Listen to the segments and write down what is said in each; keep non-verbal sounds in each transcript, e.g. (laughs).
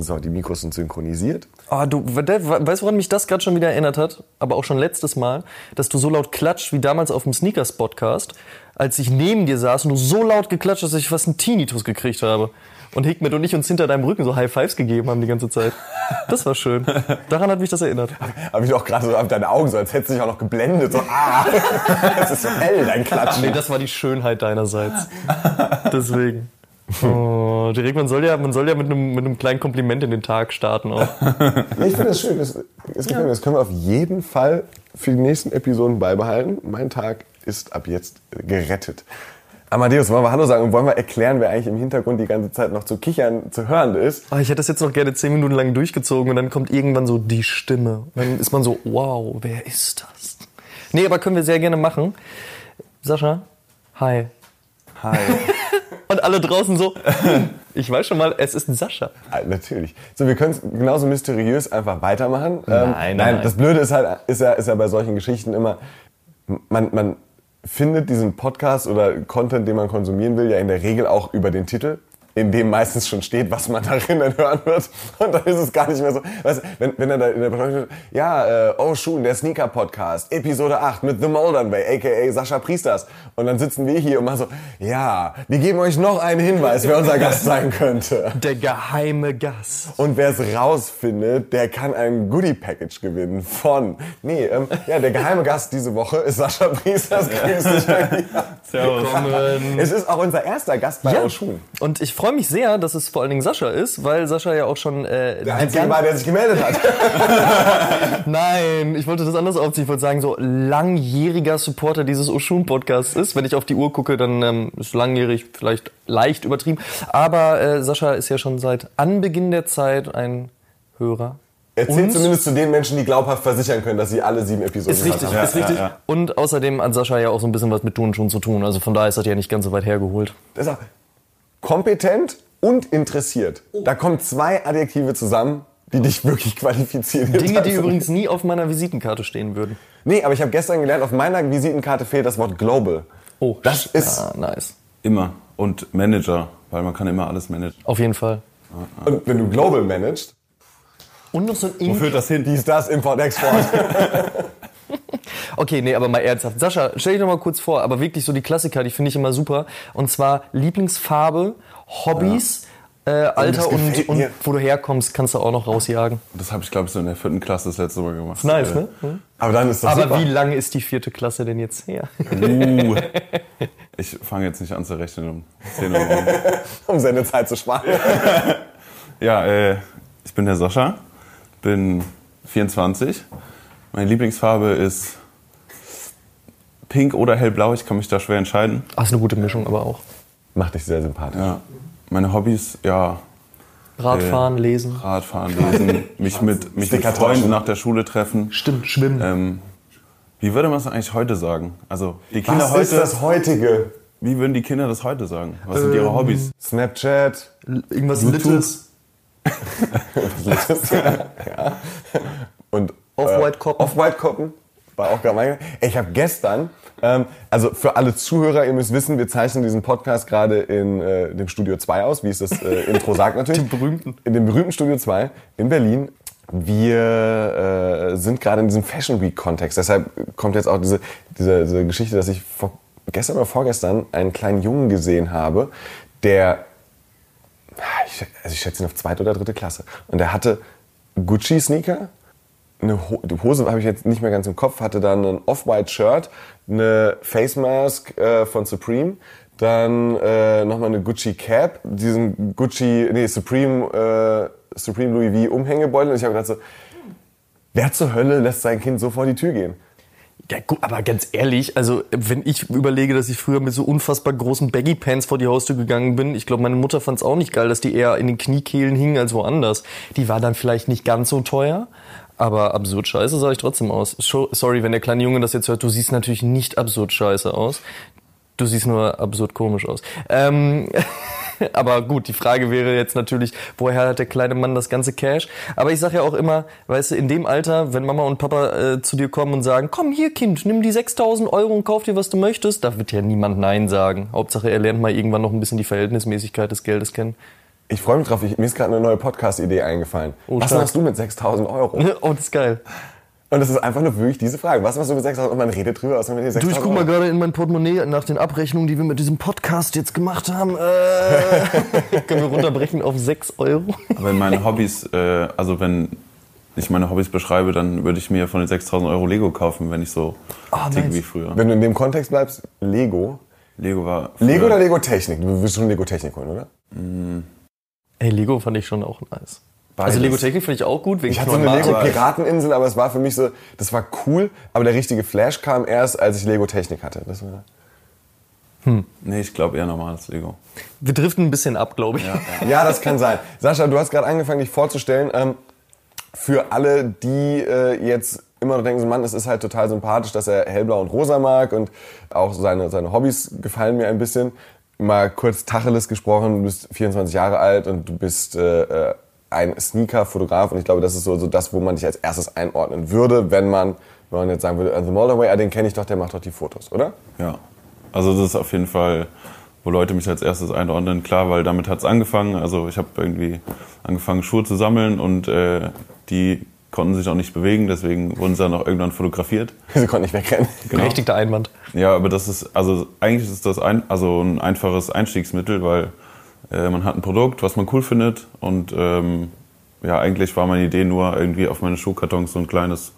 So, die Mikros sind synchronisiert. Ah, du, weißt du, woran mich das gerade schon wieder erinnert hat? Aber auch schon letztes Mal, dass du so laut klatscht wie damals auf dem Sneakers-Podcast, als ich neben dir saß und du so laut geklatscht hast, dass ich fast einen Tinnitus gekriegt habe. Und Hikmet und ich uns hinter deinem Rücken so High Fives gegeben haben die ganze Zeit. Das war schön. Daran hat mich das erinnert. Wie du auch gerade so auf deine Augen so, als hättest du dich auch noch geblendet. So, ah, (laughs) das ist so hell, dein Klatschen. Nee, das war die Schönheit deinerseits. Deswegen. Oh, direkt, man soll ja, man soll ja mit einem, mit einem kleinen Kompliment in den Tag starten auch. (laughs) Ich finde das schön. Das, das, ja. das können wir auf jeden Fall für die nächsten Episoden beibehalten. Mein Tag ist ab jetzt gerettet. Amadeus, wollen wir Hallo sagen und wollen wir erklären, wer eigentlich im Hintergrund die ganze Zeit noch zu kichern zu hören ist? Oh, ich hätte das jetzt noch gerne zehn Minuten lang durchgezogen und dann kommt irgendwann so die Stimme. Und dann ist man so, wow, wer ist das? Nee, aber können wir sehr gerne machen. Sascha, hi. Hi. (laughs) alle draußen so, ich weiß schon mal, es ist ein Sascha. Ah, natürlich. So, wir können es genauso mysteriös einfach weitermachen. Nein, ähm, nein, nein. Das Blöde ist halt, ist ja, ist ja bei solchen Geschichten immer, man, man findet diesen Podcast oder Content, den man konsumieren will, ja in der Regel auch über den Titel in dem meistens schon steht, was man darin dann hören wird. Und dann ist es gar nicht mehr so. Weißt, wenn, wenn er da in der Beschreibung steht, ja, äh, oh Schuhen, der Sneaker-Podcast, Episode 8 mit The Moldern Way, a.k.a. Sascha Priesters. Und dann sitzen wir hier und machen so, ja, wir geben euch noch einen Hinweis, wer unser Gast sein könnte. Der geheime Gast. Und wer es rausfindet, der kann ein Goodie-Package gewinnen von, nee, ähm, ja, der geheime Gast diese Woche ist Sascha Priesters. (laughs) Grüß dich. Servus. Es ist auch unser erster Gast bei ja. Schuhen. Und ich freue freue mich sehr, dass es vor allen Dingen Sascha ist, weil Sascha ja auch schon. Äh, der Einzige war, der sich gemeldet hat. (laughs) (laughs) Nein, ich wollte das anders aufziehen. Ich wollte sagen, so langjähriger Supporter dieses Oshun-Podcasts ist. Wenn ich auf die Uhr gucke, dann ähm, ist langjährig vielleicht leicht übertrieben. Aber äh, Sascha ist ja schon seit Anbeginn der Zeit ein Hörer. Erzählt und zumindest zu den Menschen, die glaubhaft versichern können, dass sie alle sieben Episoden ist richtig, haben. Ist richtig. Ja, ja. Und außerdem hat Sascha ja auch so ein bisschen was mit Tun schon zu tun. Also von daher ist das ja nicht ganz so weit hergeholt. Das ist auch, kompetent und interessiert. Oh. Da kommen zwei Adjektive zusammen, die dich wirklich qualifizieren. Dinge, die übrigens nie auf meiner Visitenkarte stehen würden. Nee, aber ich habe gestern gelernt, auf meiner Visitenkarte fehlt das Wort Global. Oh, das ist ja, nice. Immer. Und Manager, weil man kann immer alles managen. Auf jeden Fall. Und wenn du Global managst. Und noch so ein Ink. Wo führt das hin? Dies, das, Import, Export. (laughs) Okay, nee, aber mal ernsthaft. Sascha, stell dich doch mal kurz vor, aber wirklich so die Klassiker, die finde ich immer super. Und zwar Lieblingsfarbe, Hobbys, ja. äh, Alter und, und, wo du herkommst, kannst du auch noch rausjagen. Das habe ich, glaube ich, so in der vierten Klasse das letzte Mal gemacht. Nice, ne? Mhm. Aber dann ist das Aber super. wie lange ist die vierte Klasse denn jetzt her? Uh, (laughs) ich fange jetzt nicht an zu rechnen um 10 Uhr. (laughs) um seine Zeit zu sparen. (laughs) ja, äh, ich bin der Sascha, bin 24. Meine Lieblingsfarbe ist pink oder hellblau. Ich kann mich da schwer entscheiden. Ach, ist eine gute Mischung aber auch. Macht dich sehr sympathisch. Ja. Meine Hobbys, ja. Radfahren, äh, lesen. Radfahren, lesen. (laughs) mich mit, mich mit Freunden nach der Schule treffen. Stimmt, schwimmen. Ähm, wie würde man es eigentlich heute sagen? Also die Kinder Was heute. ist das heutige? Wie würden die Kinder das heute sagen? Was ähm, sind ihre Hobbys? Snapchat. Irgendwas. Littes, ja. (laughs) (laughs) ja. Und Off-White-Koppen. Äh, Off-White-Koppen war auch gerade mein. Ich habe gestern, ähm, also für alle Zuhörer, ihr müsst wissen, wir zeichnen diesen Podcast gerade in äh, dem Studio 2 aus, wie es das äh, Intro sagt (laughs) natürlich. Dem berühmten. In dem berühmten Studio 2 in Berlin. Wir äh, sind gerade in diesem Fashion Week Kontext. Deshalb kommt jetzt auch diese, diese, diese Geschichte, dass ich vor, gestern oder vorgestern einen kleinen Jungen gesehen habe, der, ich, also ich schätze ihn auf zweite oder dritte Klasse, und der hatte Gucci-Sneaker, eine Hose habe ich jetzt nicht mehr ganz im Kopf, hatte dann ein Off-White-Shirt, eine Face Mask äh, von Supreme, dann äh, nochmal eine Gucci Cap, diesen Gucci, nee, Supreme, äh, Supreme Louis V Umhängebeutel. Und ich habe gedacht so, wer zur Hölle lässt sein Kind so vor die Tür gehen? Ja, gut, aber ganz ehrlich, also wenn ich überlege, dass ich früher mit so unfassbar großen Baggy Pants vor die Haustür gegangen bin, ich glaube, meine Mutter fand es auch nicht geil, dass die eher in den Kniekehlen hingen als woanders. Die war dann vielleicht nicht ganz so teuer, aber absurd scheiße sah ich trotzdem aus. Sorry, wenn der kleine Junge das jetzt hört, du siehst natürlich nicht absurd scheiße aus. Du siehst nur absurd komisch aus. Ähm, (laughs) aber gut, die Frage wäre jetzt natürlich, woher hat der kleine Mann das ganze Cash? Aber ich sage ja auch immer, weißt du, in dem Alter, wenn Mama und Papa äh, zu dir kommen und sagen, komm hier Kind, nimm die 6000 Euro und kauf dir, was du möchtest, da wird ja niemand Nein sagen. Hauptsache, er lernt mal irgendwann noch ein bisschen die Verhältnismäßigkeit des Geldes kennen. Ich freue mich drauf. Ich, mir ist gerade eine neue Podcast-Idee eingefallen. Oh, Was stark. machst du mit 6000 Euro? (laughs) oh, das ist geil. Und das ist einfach nur wirklich diese Frage. Was machst du mit 6000 Euro? Und man redet drüber, was man mit den 6000 Du, ich guck mal Euro- gerade in mein Portemonnaie nach den Abrechnungen, die wir mit diesem Podcast jetzt gemacht haben. Äh, (laughs) können wir runterbrechen auf 6 Euro? Wenn meine (laughs) Hobbys, äh, also wenn ich meine Hobbys beschreibe, dann würde ich mir von den 6000 Euro Lego kaufen, wenn ich so Ah, ticke nice. wie früher. Wenn du in dem Kontext bleibst, Lego. Lego war. früher- Lego oder Lego Technik? Du wirst schon Lego Technik holen, oder? Ey, Lego fand ich schon auch nice. Beides. Also Lego Technik finde ich auch gut, wegen Ich hatte so eine Lego. Pirateninsel, aber es war für mich so, das war cool, aber der richtige Flash kam erst, als ich Lego Technik hatte. Das war, Nee, ich glaube eher normales Lego. Wir driften ein bisschen ab, glaube ich. ja, das kann sein. Sascha, du hast gerade angefangen, dich vorzustellen. Ähm, für alle, die äh, jetzt immer noch denken, so, Mann, es ist halt total sympathisch, dass er hellblau und rosa mag und auch seine, seine Hobbys gefallen mir ein bisschen. Mal kurz Tacheles gesprochen, du bist 24 Jahre alt und du bist äh, äh, ein Sneaker-Fotograf und ich glaube, das ist so, so das, wo man dich als erstes einordnen würde, wenn man, wenn man jetzt sagen würde, The Moldaway, ah, den kenne ich doch, der macht doch die Fotos, oder? Ja. Also das ist auf jeden Fall, wo Leute mich als erstes einordnen. Klar, weil damit hat es angefangen. Also ich habe irgendwie angefangen, Schuhe zu sammeln und äh, die konnten sich auch nicht bewegen, deswegen wurden sie dann auch irgendwann fotografiert. (laughs) Sie konnten nicht wegrennen. Berechtigter Einwand. Ja, aber das ist, also eigentlich ist das ein, also ein einfaches Einstiegsmittel, weil äh, man hat ein Produkt, was man cool findet und ähm, ja, eigentlich war meine Idee nur irgendwie auf meine Schuhkartons so ein kleines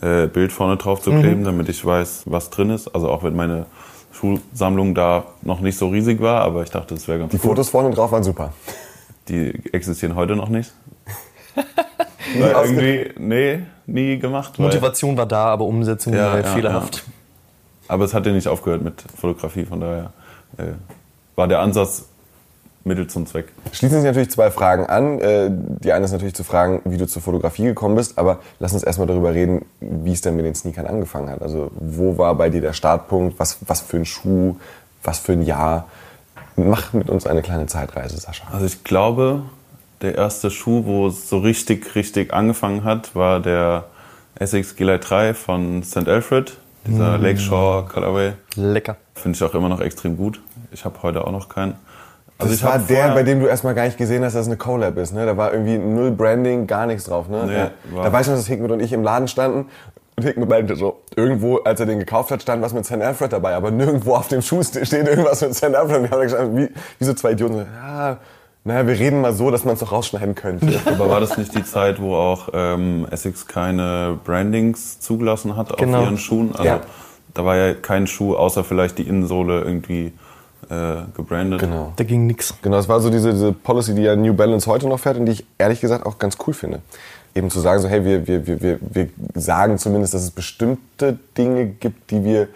äh, Bild vorne drauf zu kleben, damit ich weiß, was drin ist. Also auch wenn meine Schuhsammlung da noch nicht so riesig war, aber ich dachte, das wäre ganz Die cool. Fotos vorne drauf waren super. Die existieren heute noch nicht. (laughs) weil irgendwie, nee, nie gemacht. Motivation war da, aber Umsetzung Ja, war ja, fehlerhaft. Aber es hat ja nicht aufgehört mit Fotografie, von daher äh, war der Ansatz Mittel zum Zweck. Schließen sich natürlich zwei Fragen an. Äh, Die eine ist natürlich zu fragen, wie du zur Fotografie gekommen bist, aber lass uns erstmal darüber reden, wie es denn mit den Sneakern angefangen hat. Also wo war bei dir der Startpunkt? Was, was für ein Schuh? Was für ein Jahr? Mach mit uns eine kleine Zeitreise, Sascha. Also ich glaube, der erste Schuh, wo es so richtig, richtig angefangen hat, war der Essex Gillette 3 von St. Alfred, dieser Lakeshore Colorway. Lecker. Finde ich auch immer noch extrem gut. Ich habe heute auch noch keinen. Also das ich war der, bei dem du erstmal gar nicht gesehen hast, dass es eine Collab ist. Ne? Da war irgendwie null Branding, gar nichts drauf. Ne? Nee, ja. Da weiß ich noch, dass Hickmet und ich im Laden standen. Und Hickmet meinte so, irgendwo, als er den gekauft hat, stand was mit St. Alfred dabei. Aber nirgendwo auf dem Schuh steht irgendwas mit St. Alfred. Und wir haben gestanden, wie, wie so zwei Idioten. So, ja, naja, wir reden mal so, dass man es doch rausschneiden könnte. (laughs) Aber war das nicht die Zeit, wo auch ähm, Essex keine Brandings zugelassen hat Genau. auf ihren Schuhen? Also Ja. da war ja kein Schuh, außer vielleicht die Innensohle irgendwie äh, gebrandet. genau. Da ging nix. Genau, das war so diese, diese Policy, die ja New Balance heute noch fährt und die ich ehrlich gesagt auch ganz cool finde. Eben zu sagen, so, hey, wir, wir, wir, wir, wir sagen zumindest, dass es bestimmte Dinge gibt, die wir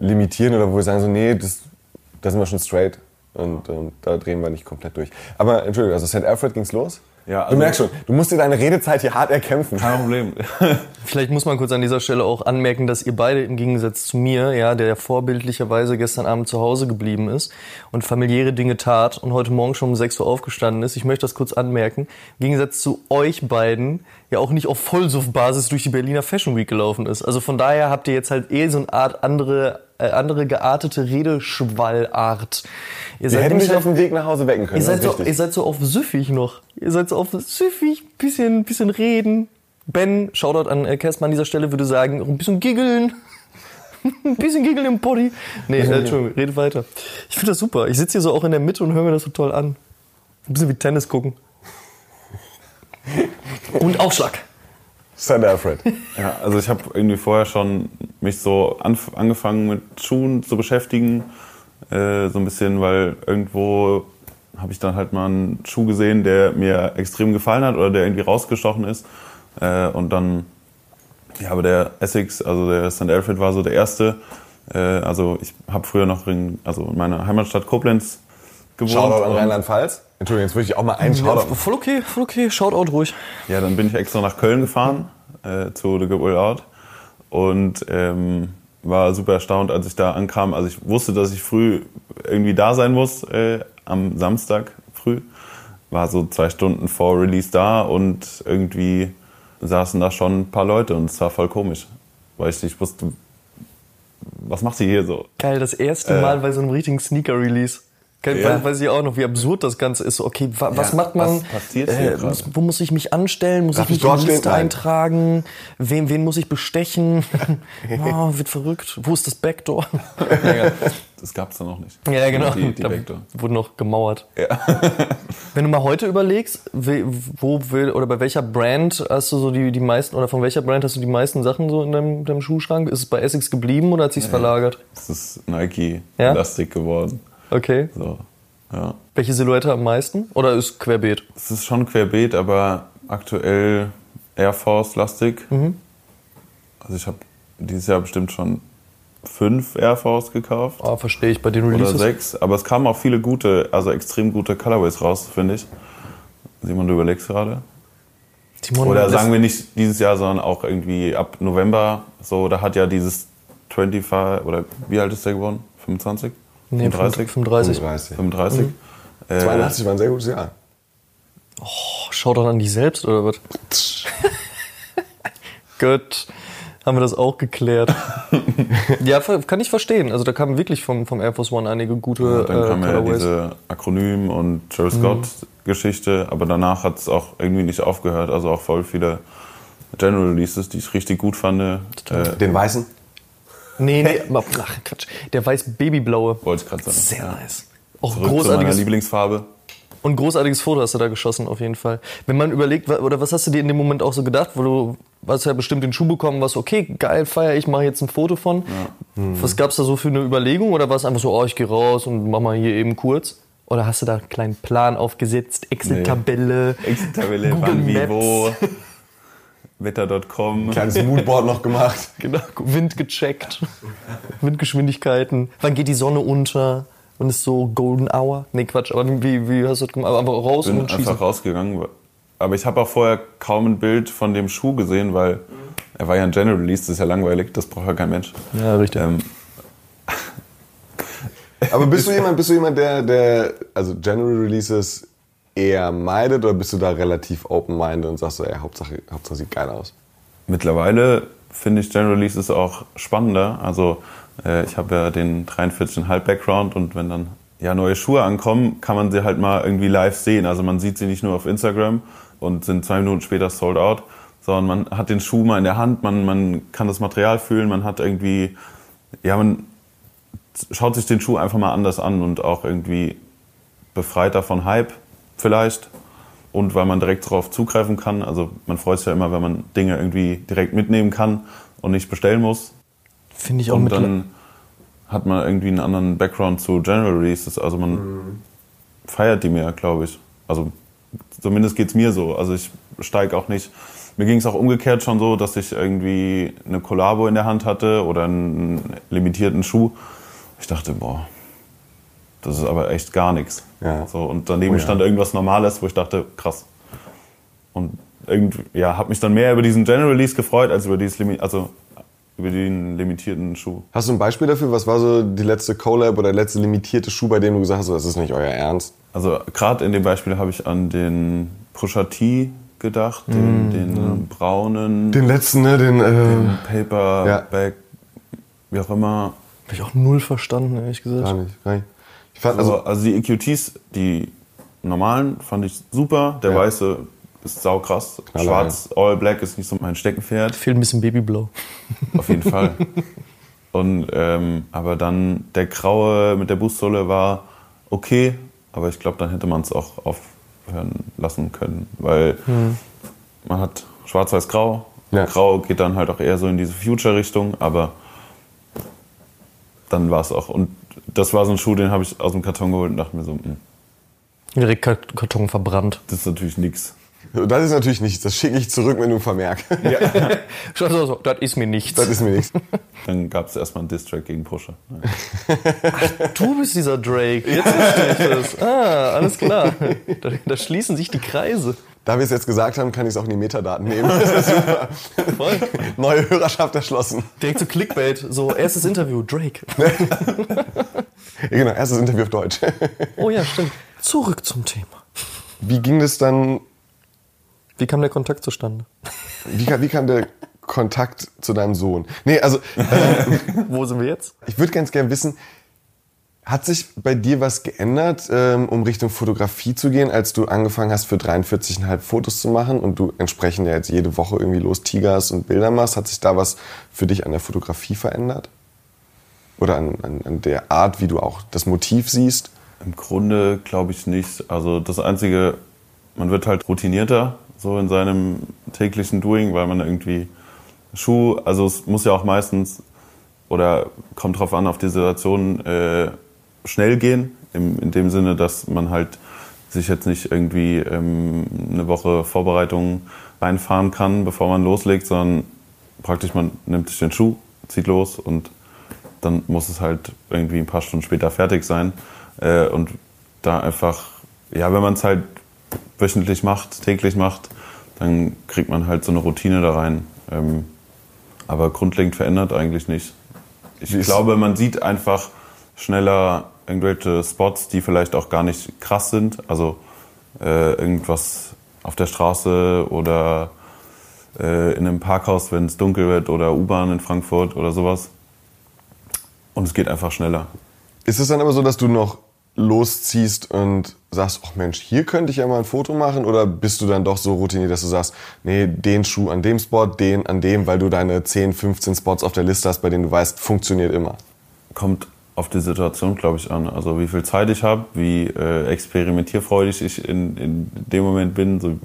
limitieren oder wo wir sagen, so, nee, das, da sind wir schon straight und ähm, da drehen wir nicht komplett durch. Aber Entschuldigung, also St. Alfred ging's los? Ja, du also- merkst schon, du musst dir deine Redezeit hier hart erkämpfen. Kein Problem. (laughs) Vielleicht muss man kurz an dieser Stelle auch anmerken, dass ihr beide im Gegensatz zu mir, ja, der vorbildlicherweise gestern Abend zu Hause geblieben ist und familiäre Dinge tat und heute Morgen schon um 6 Uhr aufgestanden ist. Ich möchte das kurz anmerken. Im Gegensatz zu euch beiden ja auch nicht auf Vollsuff-Basis durch die Berliner Fashion Week gelaufen ist. Also von daher habt ihr jetzt halt eh so eine Art andere, äh, andere geartete Redeschwallart. Ihr Wir hätten halt- auf dem Weg nach Hause wecken können. Ihr seid, so, ihr seid so auf süffig noch. Ihr seid so auf süffig, bisschen, bisschen reden. Ben, Shoutout an äh, Kerstmann an dieser Stelle, würde sagen, ein bisschen giggeln. (laughs) ein bisschen giggeln im Body. Nee, äh, Entschuldigung, redet weiter. Ich finde das super. Ich sitze hier so auch in der Mitte und höre mir das so toll an. Ein bisschen wie Tennis gucken. Und Aufschlag. St. Alfred. (laughs) Ja, also ich habe irgendwie vorher schon mich so angefangen mit Schuhen zu beschäftigen, äh, so ein bisschen, weil irgendwo habe ich dann halt mal einen Schuh gesehen, der mir extrem gefallen hat oder der irgendwie rausgestochen ist. Äh, und dann Ja, aber der Essex, also der St. Alfred war so der erste. Äh, also ich habe früher noch in, also in meiner Heimatstadt Koblenz gewohnt. Shoutout an Und- Rheinland-Pfalz. Entschuldigung, jetzt würde ich auch mal einen Ja, Shoutout. voll okay, voll okay. Shoutout ruhig. Ja, dann bin ich extra nach Köln gefahren äh, zu The Good Will Out und ähm, war super erstaunt, als ich da ankam. Also ich wusste, dass ich früh irgendwie da sein muss äh, am Samstag früh. War so zwei Stunden vor Release da und irgendwie saßen da schon ein paar Leute und es war voll komisch, weil ich nicht wusste, was macht sie hier so? Geil, das erste Äh. Mal bei so einem richtigen Sneaker-Release. Ja. weiß, ich auch noch, wie absurd das Ganze ist. Okay, wa was Ja, macht man? was passiert hier gerade? muss, wo muss ich mich anstellen? Muss Darf ich ich mich in die? Liste Nein. eintragen? Wen, wen muss ich bestechen? (laughs) oh, wird verrückt. Wo ist das Backdoor? (laughs) Ja, das gab's da noch nicht. ja, genau. Die, die da Vector. wurde noch gemauert. (laughs) Wenn du mal heute überlegst, wo will, oder bei welcher Brand hast du so die, die meisten, oder von welcher Brand hast du die meisten Sachen so in deinem, deinem Schuhschrank? Ist es bei Essex geblieben oder hat sich's verlagert? Es ist Nike? Elastic geworden. Okay. So, ja. Welche Silhouette am meisten? Oder ist querbeet? Es ist schon querbeet, aber aktuell Air Force lastig. Mhm. Also ich habe dieses Jahr bestimmt schon fünf Air Force gekauft Ah, verstehe ich bei den oder Releases. sechs. Aber es kamen auch viele gute, also extrem gute Colorways raus, finde ich. Simon, du überlegst gerade. Timon, Oder sagen wir nicht dieses Jahr, sondern auch irgendwie ab November. So, da hat ja dieses 25 oder wie alt ist der geworden? 25? Nee, 35? 35. 35. 35. Mhm. Äh, 82 war ein sehr gutes Jahr. Oh, schau doch an dich selbst, oder was? (laughs) Gut, haben wir das auch geklärt. (laughs) ja, kann ich verstehen. Also da kamen wirklich vom, vom Air Force One einige gute dann äh, kam ja Colorways. diese Akronym und Travis Scott Geschichte, aber danach hat es auch irgendwie nicht aufgehört. Also auch voll viele General Releases, die ich richtig gut fand. Äh, Den weißen? Nee, nee, ach Quatsch. Der weiß babyblaue. wollte ich gerade sagen. Sehr nice. Auch Zurück großartiges Lieblingsfarbe. Und großartiges Foto hast du da geschossen, auf jeden Fall. Wenn man überlegt, oder was hast du dir in dem Moment auch so gedacht, wo du hast ja bestimmt den Schuh bekommen, was okay, geil, feier ich, mache jetzt ein Foto von. Was gab's da so für eine Überlegung oder war es einfach so, oh, ich gehe raus und mach mal hier eben kurz? Oder hast du da einen kleinen Plan aufgesetzt, Excel-Tabelle? Excel-Tabelle, Google wann, wie, wo. (laughs) Wetter.com. Kleines Moodboard noch gemacht. (laughs) Genau, Wind gecheckt, Windgeschwindigkeiten. Wann geht die Sonne unter? Und ist so Golden Hour? Nee, Quatsch, aber wie, wie hast du das gemacht? Aber einfach raus bin und schießen. einfach rausgegangen. Aber ich habe auch vorher kaum ein Bild von dem Schuh gesehen, weil er war ja ein General Release, das ist ja langweilig, das braucht ja kein Mensch. Ja, richtig. Ähm, Aber bist du jemand, bist du jemand, der, der also General Releases eher meidet oder bist du da relativ open-minded und sagst so, ey, Hauptsache, Hauptsache sieht geil aus? Mittlerweile finde ich General Releases auch spannender. Also äh, ich habe ja den 43,5 Background und wenn dann ja neue Schuhe ankommen, kann man sie halt mal irgendwie live sehen. Also man sieht sie nicht nur auf Instagram und sind zwei Minuten später sold out, sondern man hat den Schuh mal in der Hand, man, man kann das Material fühlen, man hat irgendwie, ja, man schaut sich den Schuh einfach mal anders an und auch irgendwie befreiter von Hype vielleicht und weil man direkt darauf zugreifen kann. Also man freut sich ja immer, wenn man Dinge irgendwie direkt mitnehmen kann und nicht bestellen muss. Finde ich auch Und mit dann hat man irgendwie einen anderen Background zu General Releases. Also man feiert die mehr, glaube ich. Also zumindest geht's mir so. Also ich steige auch nicht. Mir ging es auch umgekehrt schon so, dass ich irgendwie eine Collabo in der Hand hatte oder einen limitierten Schuh. Ich dachte, boah, das ist aber echt gar nichts. Ja. So, und daneben Oh ja. stand irgendwas Normales, wo ich dachte, krass. Und irgendwie, ja, habe mich dann mehr über diesen General Release gefreut, als über, dieses Limi also über den limitierten Schuh. Hast du ein Beispiel dafür? Was war so die letzte Collab oder der letzte limitierte Schuh, bei dem du gesagt hast, so, das ist nicht euer Ernst? Also gerade in dem Beispiel habe ich an den Pusha T gedacht, den, den braunen, Den letzten, ne? Den, äh, Paperback, wie auch immer. Habe ich auch null verstanden, ehrlich gesagt. gar nicht, gar nicht. Ich fand, Also, also, also die EQTs, die normalen, fand ich super. Der Ja. weiße ist saukrass. Knaller, Schwarz, All Black ist nicht so mein Steckenpferd. Fehlt ein bisschen Babyblau. (laughs) Auf jeden Fall. Und, ähm, aber dann der graue mit der Bußsohle war okay, aber ich glaube, dann hätte man es auch aufhören lassen können, weil man hat schwarz-weiß-grau. Ja. Grau geht dann halt auch eher so in diese Future-Richtung, aber dann war es auch. Und das war so ein Schuh, den habe ich aus dem Karton geholt und dachte mir so, hm, Direkt Kart- Karton verbrannt. das ist natürlich nix. Das ist natürlich nichts. Das schicke ich zurück mit einem Vermerk. (laughs) Schau, so, so, das ist mir nichts. Das ist mir nichts. (laughs) Dann gab es erstmal einen Distrack gegen Pusher. Du bist dieser Drake. Jetzt verstehe ich das. Ah, alles klar. Da, da schließen sich die Kreise. Da wir es jetzt gesagt haben, kann ich es auch in die Metadaten nehmen. Das ist super. Voll. (laughs) Neue Hörerschaft erschlossen. Direkt zu Clickbait. So, erstes Interview, Drake. (laughs) Genau, erstes Interview auf Deutsch. Oh ja, stimmt. Zurück zum Thema. Wie ging das dann, Wie kam der Kontakt zustande? wie, kam- wie kam der Kontakt zu deinem Sohn? Nee, also (laughs) Wo sind wir jetzt? ich würde ganz gern wissen, hat sich bei dir was geändert, ähm, um Richtung Fotografie zu gehen, als du angefangen hast, für 43,5 Fotos zu machen und du entsprechend ja jetzt jede Woche irgendwie los Tigers und Bilder machst? Hat sich da was für dich an der Fotografie verändert? Oder an, an, an der Art, wie du auch das Motiv siehst? Im Grunde glaube ich nicht. Also das Einzige, man wird halt routinierter so in seinem täglichen Doing, weil man irgendwie Schuh, also es muss ja auch meistens oder kommt drauf an auf die Situation äh, schnell gehen, im, in dem Sinne, dass man halt sich jetzt nicht irgendwie ähm, eine Woche Vorbereitung reinfahren kann, bevor man loslegt, sondern praktisch man nimmt sich den Schuh, zieht los und dann muss es halt irgendwie ein paar Stunden später fertig sein. Äh, und da einfach, ja, wenn man es halt wöchentlich macht, täglich macht, dann kriegt man halt so eine Routine da rein. Ähm, aber grundlegend verändert eigentlich nicht. Ich glaube, man sieht einfach schneller irgendwelche Spots, die vielleicht auch gar nicht krass sind. Also äh, irgendwas auf der Straße oder äh, in einem Parkhaus, wenn es dunkel wird oder U-Bahn in Frankfurt oder sowas. Und es geht einfach schneller. Ist es dann aber so, dass du noch losziehst und sagst, ach Mensch, hier könnte ich ja mal ein Foto machen? Oder bist du dann doch so routiniert, dass du sagst, nee, den Schuh an dem Spot, den an dem, weil du deine 10, 15 Spots auf der Liste hast, bei denen du weißt, funktioniert immer? Kommt auf die Situation, glaube ich, an. Also wie viel Zeit ich habe, wie äh, experimentierfreudig ich in, in dem Moment bin, so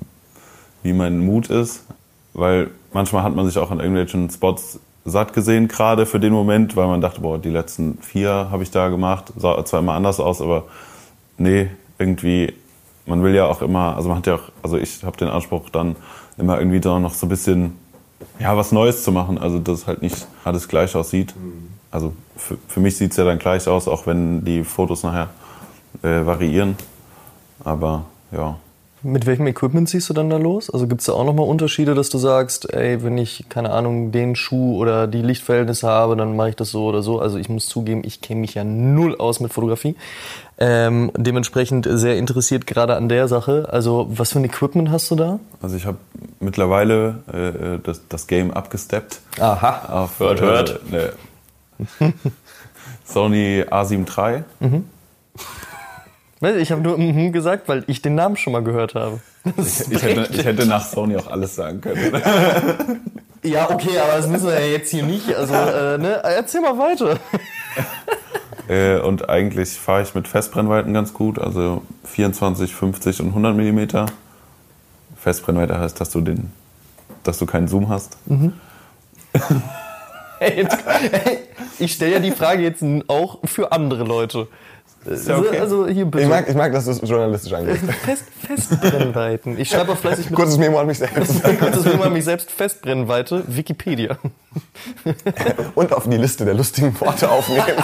wie mein Mut ist. Weil manchmal hat man sich auch an irgendwelchen Spots satt gesehen, gerade für den Moment, weil man dachte, boah, die letzten vier habe ich da gemacht, sah zwar immer anders aus, aber nee, irgendwie, man will ja auch immer, also man hat ja auch, also ich habe den Anspruch dann immer irgendwie da noch so ein bisschen, ja, was Neues zu machen, also dass halt nicht alles gleich aussieht. Also für, für mich sieht es ja dann gleich aus, auch wenn die Fotos nachher äh, variieren. Aber ja, Mit welchem Equipment ziehst du dann da los? Also gibt es da auch nochmal Unterschiede, dass du sagst, ey, wenn ich, keine Ahnung, den Schuh oder die Lichtverhältnisse habe, dann mache ich das so oder so. Also ich muss zugeben, ich kenne mich ja null aus mit Fotografie. Ähm, dementsprechend sehr interessiert gerade an der Sache. Also was für ein Equipment hast du da? also ich habe mittlerweile äh, das, das Game abgesteppt. Aha. Auf, Hört, hört. Äh, ne. (laughs) Sony A7 III. Weiß ich, Ich habe nur mhm gesagt, weil ich den Namen schon mal gehört habe. Ich hätte, ich hätte nach Sony auch alles sagen können. (laughs) Ja, okay, aber das müssen wir ja jetzt hier nicht. Also, äh, ne? Erzähl mal weiter. (laughs) Äh, und eigentlich fahre ich mit Festbrennweiten ganz gut, also 24, 50 und 100 Millimeter. Festbrennweite heißt, dass du den, dass du keinen Zoom hast. Hey, jetzt, (laughs) ich stelle ja die Frage jetzt auch für andere Leute. ja okay. Also hier bitte. Ich mag, ich mag, dass du es journalistisch angehst. (laughs) Fest, Festbrennweiten. Ich schreibe auch fleißig (laughs) mit Kurzes Memo an mich selbst. kurzes Memo an mich selbst Festbrennweite, Wikipedia. Und auf die Liste der lustigen Worte aufnehmen.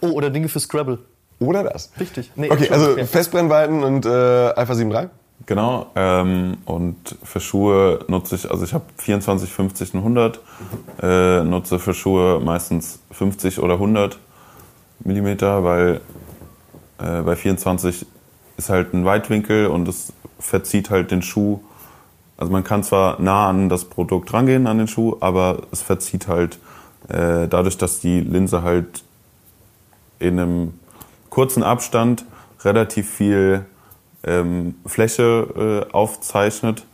Oh, oder Dinge für Scrabble. Oder das. Richtig. Nee, Okay, also. Festbrennweiten und äh, Alpha 7 III? Genau. Ähm, und für Schuhe nutze ich, also ich habe 24, 50 und 100. Äh, nutze für Schuhe meistens 50 oder 100 Millimeter, weil äh, bei 24 ist halt ein Weitwinkel und es verzieht halt den Schuh. Also man kann zwar nah an das Produkt rangehen, an den Schuh, aber es verzieht halt äh, dadurch, dass die Linse halt in einem kurzen Abstand relativ viel ähm, Fläche äh, aufzeichnet,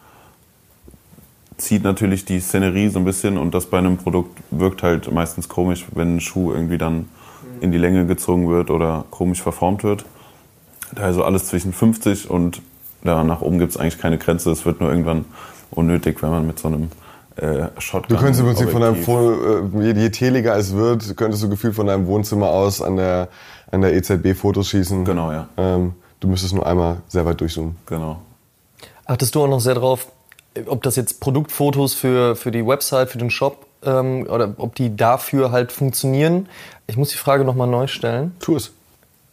zieht natürlich die Szenerie so ein bisschen und das bei einem Produkt wirkt halt meistens komisch, wenn ein Schuh irgendwie dann in die Länge gezogen wird oder komisch verformt wird. Daher so alles zwischen 50 und da nach oben gibt es eigentlich keine Grenze. Es wird nur irgendwann unnötig, wenn man mit so einem äh, Shotgun Du könntest im Prinzip von deinem, Objektiv- Fo- äh, je, je teliger es wird, könntest du gefühlt von deinem Wohnzimmer aus an der, an der EZB Fotos schießen. Genau, ja. Ähm, du müsstest nur einmal sehr weit durchzoomen. Genau. achtest du auch noch sehr drauf, ob das jetzt Produktfotos für, für die Website, für den Shop ähm, oder ob die dafür halt funktionieren. Ich muss die Frage nochmal neu stellen. Tu es.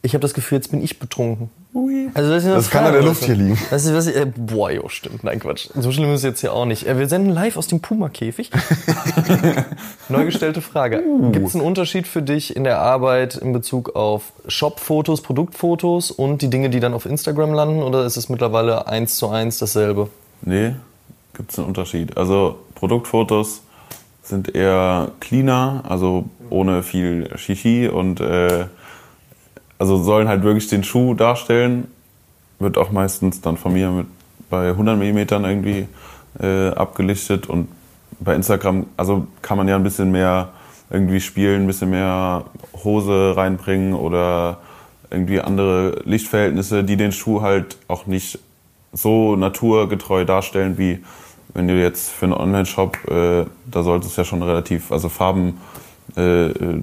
Ich habe das Gefühl, jetzt bin ich betrunken. Also das, ist Das kann an der Luft hier liegen. Das ist, was ich, äh, boah, jo, stimmt. Nein, Quatsch. So schlimm ist es jetzt hier auch nicht. Äh, wir senden live aus dem Puma-Käfig. (laughs) Neu gestellte Frage. Gibt es einen Unterschied für dich in der Arbeit in Bezug auf Shop-Fotos, Produktfotos und die Dinge, die dann auf Instagram landen? Oder ist es mittlerweile eins zu eins dasselbe? Nee, gibt es einen Unterschied. Also Produktfotos sind eher cleaner, also ohne viel Shishi und äh, also sollen halt wirklich den Schuh darstellen. Wird auch meistens dann von mir mit bei 100 mm irgendwie äh, abgelichtet und bei Instagram, also kann man ja ein bisschen mehr irgendwie spielen, ein bisschen mehr Hose reinbringen oder irgendwie andere Lichtverhältnisse, die den Schuh halt auch nicht so naturgetreu darstellen, wie wenn du jetzt für einen Online-Shop, äh, da sollte es ja schon relativ, also Farben äh, äh,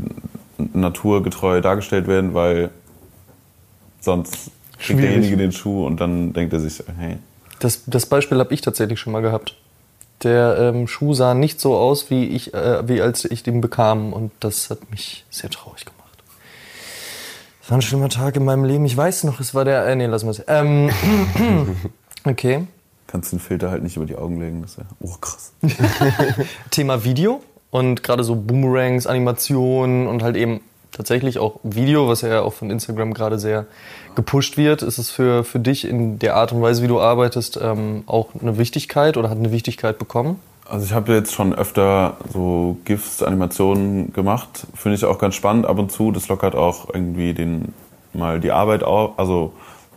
naturgetreu dargestellt werden, weil sonst kriegt derjenige den Schuh und dann denkt er sich, hey, Das, das Beispiel habe ich tatsächlich schon mal gehabt. Der ähm, Schuh sah nicht so aus, wie, ich, äh, wie als ich den bekam. Und das hat mich sehr traurig gemacht. Es war ein schlimmer Tag in meinem Leben. Ich weiß noch, es war der. Äh, nee, wir es. Ähm, (clears throat) okay. kannst den Filter halt nicht über die Augen legen. Das ist ja, oh krass. (laughs) Thema Video und gerade so Boomerangs, Animationen und halt eben tatsächlich auch Video, was ja auch von Instagram gerade sehr gepusht wird. Ist es für, für dich in der Art und Weise, wie du arbeitest, ähm, auch eine Wichtigkeit oder hat eine Wichtigkeit bekommen? Also ich habe jetzt schon öfter so GIFs, Animationen gemacht. Finde ich auch ganz spannend ab und zu. Das lockert auch irgendwie den, mal die Arbeit auf. Also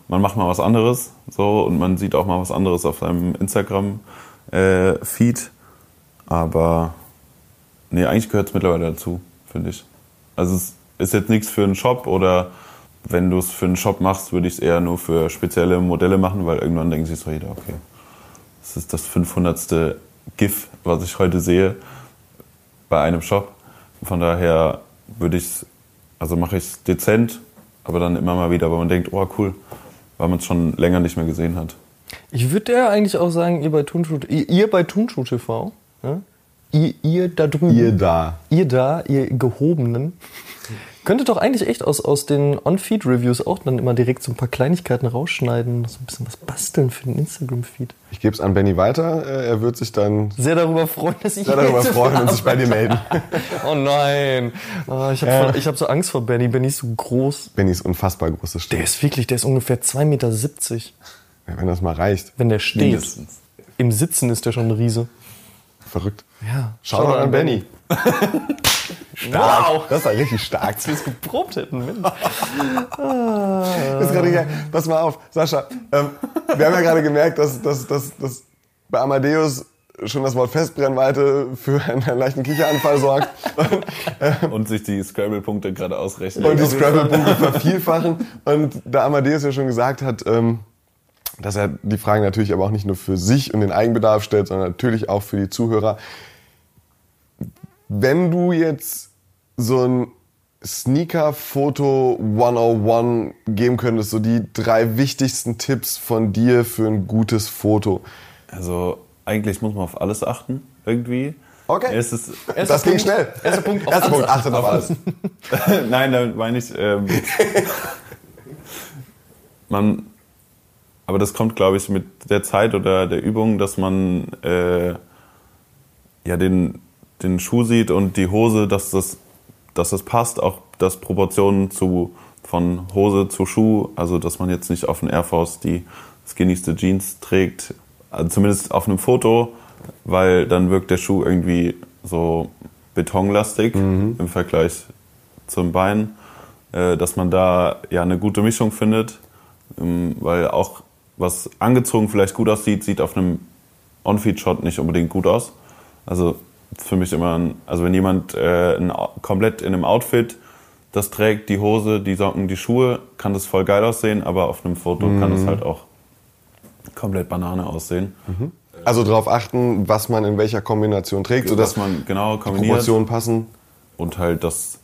man macht mal was anderes so und man sieht auch mal was anderes auf seinem Instagram-Feed. Aber nee, eigentlich gehört es mittlerweile dazu, finde ich. Also es ist jetzt nichts für einen Shop oder wenn du es für einen Shop machst, würde ich es eher nur für spezielle Modelle machen, weil irgendwann denkt sich so jeder, okay, das ist das 500. GIF, was ich heute sehe bei einem Shop. Von daher würde ich es, also mache ich es dezent, aber dann immer mal wieder, weil man denkt, oh cool, weil man es schon länger nicht mehr gesehen hat. Ich würde ja eigentlich auch sagen, ihr bei Turnschuh, ihr, bei Turnschuh TV, ne? Ihr, ihr da drüben, Ihr da. ihr da, ihr Gehobenen, könntet doch eigentlich echt aus, aus den On-Feed-Reviews auch dann immer direkt so ein paar Kleinigkeiten rausschneiden, so ein bisschen was basteln für den Instagram-Feed. Ich gebe es an Benny weiter. Äh, Er wird sich dann Sehr darüber freuen, dass ich sehr darüber freuen und sich bei dir melden. (laughs) Oh nein, oh, ich habe ich hab so Angst vor Benny. Benny ist so groß. Benny ist unfassbar große Der Stimme. ist wirklich, der ist ungefähr 2,70 Meter. Wenn das mal reicht. Wenn der steht. Mindestens. Im Sitzen ist der schon ein Riese. Verrückt. Ja. Shoutout an Benny. (laughs) Wow. Das war richtig stark. Als wir es geprobt hätten. Das ist gerade geil. Pass mal auf, Sascha. Ähm, wir haben ja gerade gemerkt, dass, dass, dass, dass bei Amadeus schon das Wort Festbrennweite für einen leichten Kicheranfall sorgt. Und, (laughs) Und sich die Scrabble-Punkte gerade ausrechnen. und die Scrabble-Punkte vervielfachen. Und da Amadeus ja schon gesagt hat, ähm, dass er die Fragen natürlich aber auch nicht nur für sich und den Eigenbedarf stellt, sondern natürlich auch für die Zuhörer. Wenn du jetzt so ein Sneaker-Foto 101 geben könntest, so die drei wichtigsten Tipps von dir für ein gutes Foto. Also eigentlich muss man auf alles achten, irgendwie. Okay. Es ist, das ging schnell. Erster Punkt, Erster alles Punkt, achtet auf alles. (laughs) (laughs) Nein, damit meine ich. Ähm, (laughs) man, aber das kommt, glaube ich, mit der Zeit oder der Übung, dass man äh, ja den, den Schuh sieht und die Hose, dass das, dass das passt, auch das Proportionen zu von Hose zu Schuh, also dass man jetzt nicht auf den Air Force die skinnyste Jeans trägt, also zumindest auf einem Foto, weil dann wirkt der Schuh irgendwie so betonlastig im Vergleich zum Bein, äh, dass man da ja eine gute Mischung findet, ähm, weil auch was angezogen vielleicht gut aussieht, sieht auf einem On-Feed-Shot nicht unbedingt gut aus. Also für mich immer, ein, also wenn jemand äh, ein, komplett in einem Outfit das trägt, die Hose, die Socken, die Schuhe, kann das voll geil aussehen, aber auf einem Foto kann es halt auch komplett Banane aussehen. Also darauf achten, was man in welcher Kombination trägt, sodass Dass man genau kombiniert Proportionen passen. und halt, dass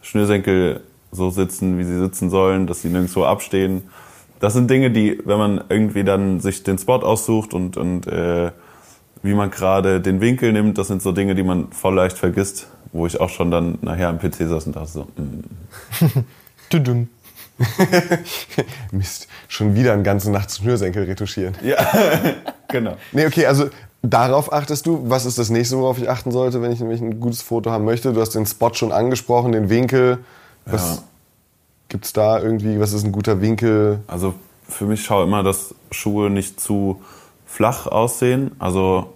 Schnürsenkel so sitzen, wie sie sitzen sollen, dass sie nirgendwo abstehen das sind Dinge, die, wenn man irgendwie dann sich den Spot aussucht und, und äh, wie man gerade den Winkel nimmt, das sind so Dinge, die man voll leicht vergisst, wo ich auch schon dann nachher am PC saß und dachte so, mm. (laughs) (laughs) Mist, schon wieder eine ganze Nacht Schnürsenkel retuschieren. ja, (laughs) genau. Nee, okay, also darauf achtest du. Was ist das nächste, worauf ich achten sollte, wenn ich nämlich ein gutes Foto haben möchte? Du hast den Spot schon angesprochen, den Winkel. Was Ja. Gibt's da irgendwie? Was ist ein guter Winkel? Also für mich schau immer, dass Schuhe nicht zu flach aussehen. Also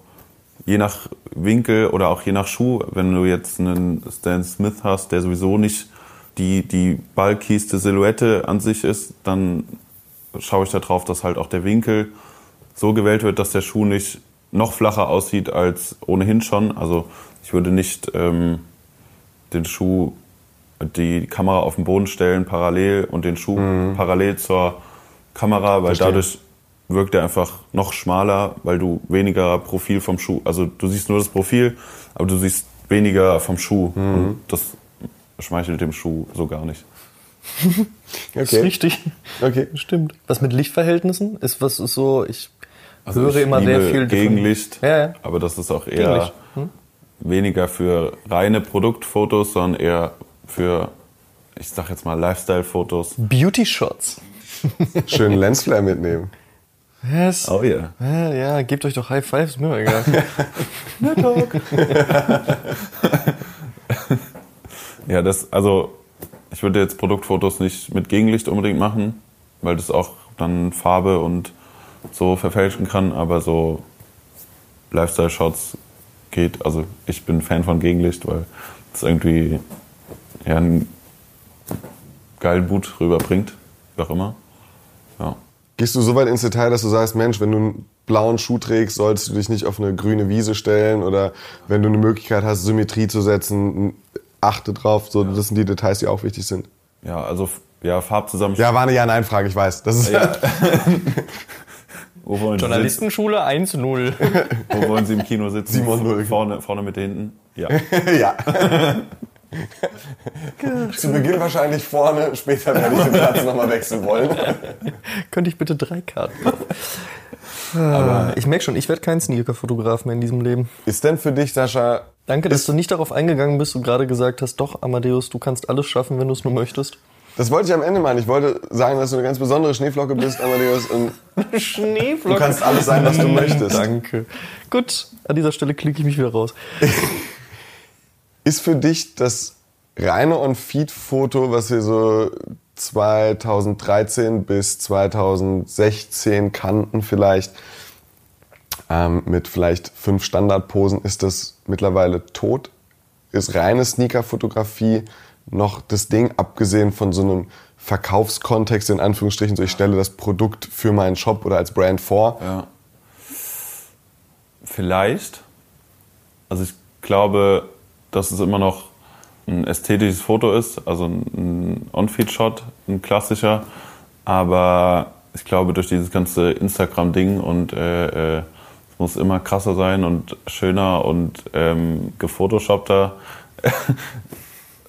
je nach Winkel oder auch je nach Schuh, wenn du jetzt einen Stan Smith hast, der sowieso nicht die, die bulkigste Silhouette an sich ist, dann schaue ich darauf, dass halt auch der Winkel so gewählt wird, dass der Schuh nicht noch flacher aussieht als ohnehin schon. Also ich würde nicht ähm, den Schuh, die Kamera auf den Boden stellen parallel und den Schuh parallel zur Kamera, weil Verstehe. dadurch wirkt er einfach noch schmaler, weil du weniger Profil vom Schuh, also du siehst nur das Profil, aber du siehst weniger vom Schuh und das schmeichelt dem Schuh so gar nicht. (laughs) Das ist richtig. Okay. Stimmt. Was mit Lichtverhältnissen ist, was ist so, ich Also höre ich immer sehr viel. Gegenlicht, Ja, ja. aber das ist auch eher. Hm? weniger für reine Produktfotos, sondern eher für, ich sag jetzt mal, Lifestyle-Fotos. Beauty Shots. Schön Lensflare mitnehmen. Was? Oh ja. Ja, ja, gebt euch doch High Fives, ist mir doch egal. (laughs) (laughs) Ja, das, also ich würde jetzt Produktfotos nicht mit Gegenlicht unbedingt machen, weil das auch dann Farbe und so verfälschen kann, aber so Lifestyle-Shots geht. Also ich bin Fan von Gegenlicht, weil es irgendwie ja, einen geilen Boot rüberbringt, wie auch immer. Ja. Gehst du so weit ins Detail, dass du sagst, Mensch, wenn du einen blauen Schuh trägst, solltest du dich nicht auf eine grüne Wiese stellen oder wenn du eine Möglichkeit hast, Symmetrie zu setzen, achte drauf. So, Das sind die Details, die auch wichtig sind. Ja, also ja, Farbzusammenstellung. Ja, war eine Ja-Nein-Frage, ich weiß. Das ist Ja. (laughs) Wo wollen? Journalistenschule 1-0. Wo wollen Sie im Kino sitzen? Simon Null. Vorne, vorne mit hinten? Ja. (laughs) ja. (laughs) Zu Beginn wahrscheinlich vorne, später werde ich den Platz nochmal wechseln wollen. (laughs) Könnte ich bitte drei Karten kaufen? Aber ich merke schon, ich werde kein Sneaker-Fotograf mehr in diesem Leben. Ist denn für dich, Sascha, Danke, dass du nicht darauf eingegangen bist und gerade gesagt hast, doch, Amadeus, du kannst alles schaffen, wenn du es nur möchtest. das wollte ich am Ende meinen. Ich wollte sagen, dass du eine ganz besondere Schneeflocke bist, Amadeus, und Schneeflocke. du kannst alles sein, was du möchtest. Danke. Gut, an dieser Stelle klicke ich mich wieder raus. (laughs) Ist für dich das reine On-Feed-Foto, was wir so 2013 bis 2016 kannten vielleicht, ähm, mit vielleicht fünf Standardposen, ist das mittlerweile tot? Ist reine Sneaker-Fotografie noch das Ding, abgesehen von so einem Verkaufskontext, in Anführungsstrichen, so ich stelle das Produkt für meinen Shop oder als Brand vor? Ja. Vielleicht. Also ich glaube, dass es immer noch ein ästhetisches Foto ist, also ein On-Feed-Shot, ein klassischer. Aber ich glaube, durch dieses ganze Instagram-Ding und äh, äh, es muss immer krasser sein und schöner und ähm, gefotoshoppter, (laughs)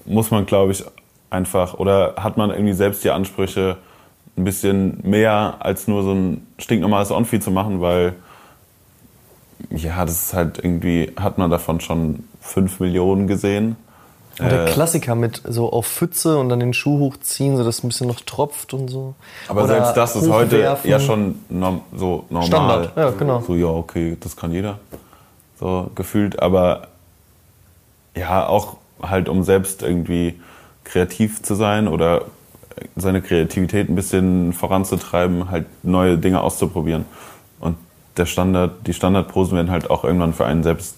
muss man, glaube ich, einfach, oder hat man irgendwie selbst die Ansprüche, ein bisschen mehr als nur so ein stinknormales On-Feed zu machen, weil ja, das ist halt irgendwie, hat man davon schon 5 Millionen gesehen. Und der Äh, Klassiker mit so auf Pfütze und dann den Schuh hochziehen, so dass ein bisschen noch tropft und so. Aber Oder selbst das ist heute ja schon norm, so normal. Standard, ja, genau. So, ja, okay, das kann jeder. So gefühlt. Aber ja, auch halt, um selbst irgendwie kreativ zu sein oder seine Kreativität ein bisschen voranzutreiben, halt neue Dinge auszuprobieren. Und der Standard, die Standardposen werden halt auch irgendwann für einen selbst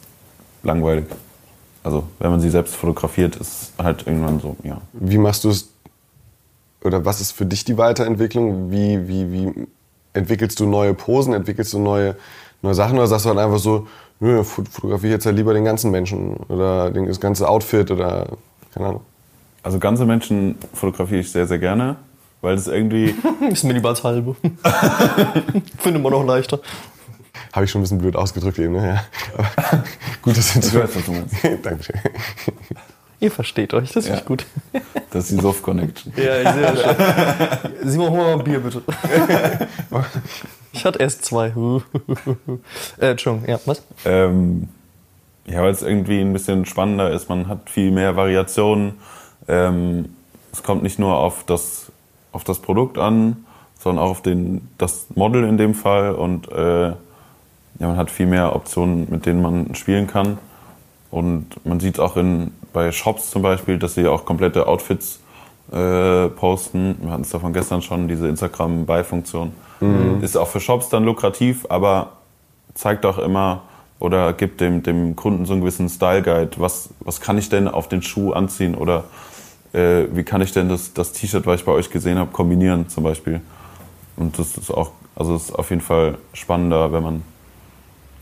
langweilig. Also, wenn man sie selbst fotografiert, ist halt irgendwann so, ja. Wie machst du es, oder was ist für dich die Weiterentwicklung? Wie, wie, wie entwickelst du neue Posen, entwickelst du neue, neue Sachen oder sagst du halt einfach so, nö, fot- fotografiere jetzt halt lieber den ganzen Menschen oder das ganze Outfit oder keine Ahnung. Also ganze Menschen fotografiere ich sehr, sehr gerne, weil es irgendwie (laughs) Ist mir lieber als halbe. (laughs) Finde man noch leichter. Habe ich schon ein bisschen blöd ausgedrückt eben, ne? Ja. Aber (laughs) gut, dass du Ich weiß, was du meinst. Dankeschön. Ihr versteht euch, das ist Ja. ja. gut. (laughs) Das ist die Soft-Connection. Ja, ich sehe das schon. (laughs) Simon, hol mal ein Bier, bitte. Ich hatte erst zwei. äh, Entschuldigung, ja, was? Ähm, ja, weil es irgendwie ein bisschen spannender ist. Man hat viel mehr Variationen. Ähm, es kommt nicht nur auf das, auf das Produkt an, sondern auch auf den, das Model in dem Fall. Und äh, ja, man hat viel mehr Optionen, mit denen man spielen kann. Und man sieht auch in, bei Shops zum Beispiel, dass sie auch komplette Outfits äh, posten. Wir hatten es davon gestern schon, diese Instagram-Buy-Funktion. Ist auch für Shops dann lukrativ, aber zeigt auch immer oder gibt dem, dem Kunden so einen gewissen Style-Guide. Was, was kann ich denn auf den Schuh anziehen oder äh, wie kann ich denn das, das T-Shirt, was ich bei euch gesehen habe, kombinieren zum Beispiel. Und das ist auch, also ist auf jeden Fall spannender, wenn man,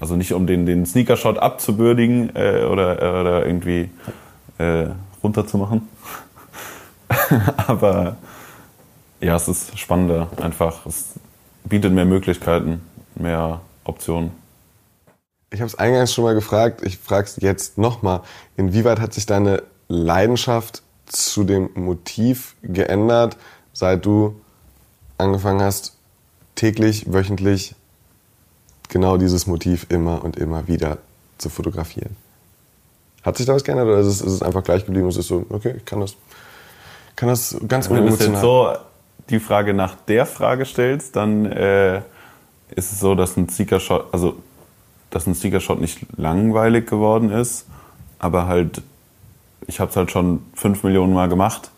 also nicht um den, den Sneaker-Shot abzubürdigen äh, oder, oder irgendwie äh, runterzumachen. (laughs) Aber ja, es ist spannender einfach. Es bietet mehr Möglichkeiten, mehr Optionen. Ich habe es eingangs schon mal gefragt, ich frage es jetzt nochmal. Inwieweit hat sich deine Leidenschaft zu dem Motiv geändert, seit du angefangen hast, täglich, wöchentlich genau dieses Motiv immer und immer wieder zu fotografieren? Hat sich da was geändert oder ist es, ist es einfach gleich geblieben? Es ist so, okay, ich kann das, kann das ganz Wenn du jetzt so die Frage nach der Frage stellst, dann äh, ist es so, dass ein Sneaker-Shot, also dass ein Sneaker-Shot nicht langweilig geworden ist, aber halt, ich habe es halt schon fünf Millionen Mal gemacht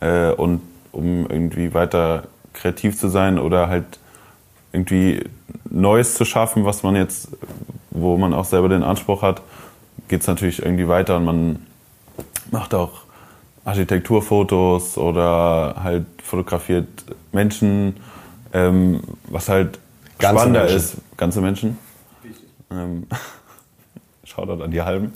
äh, und um irgendwie weiter kreativ zu sein oder halt irgendwie Neues zu schaffen, was man jetzt, wo man auch selber den Anspruch hat, geht es natürlich irgendwie weiter und man macht auch Architekturfotos oder halt fotografiert Menschen, ähm, was halt Ganze spannender Menschen. ist. Ganze Menschen. Ähm, (laughs) Shoutout an die Halben.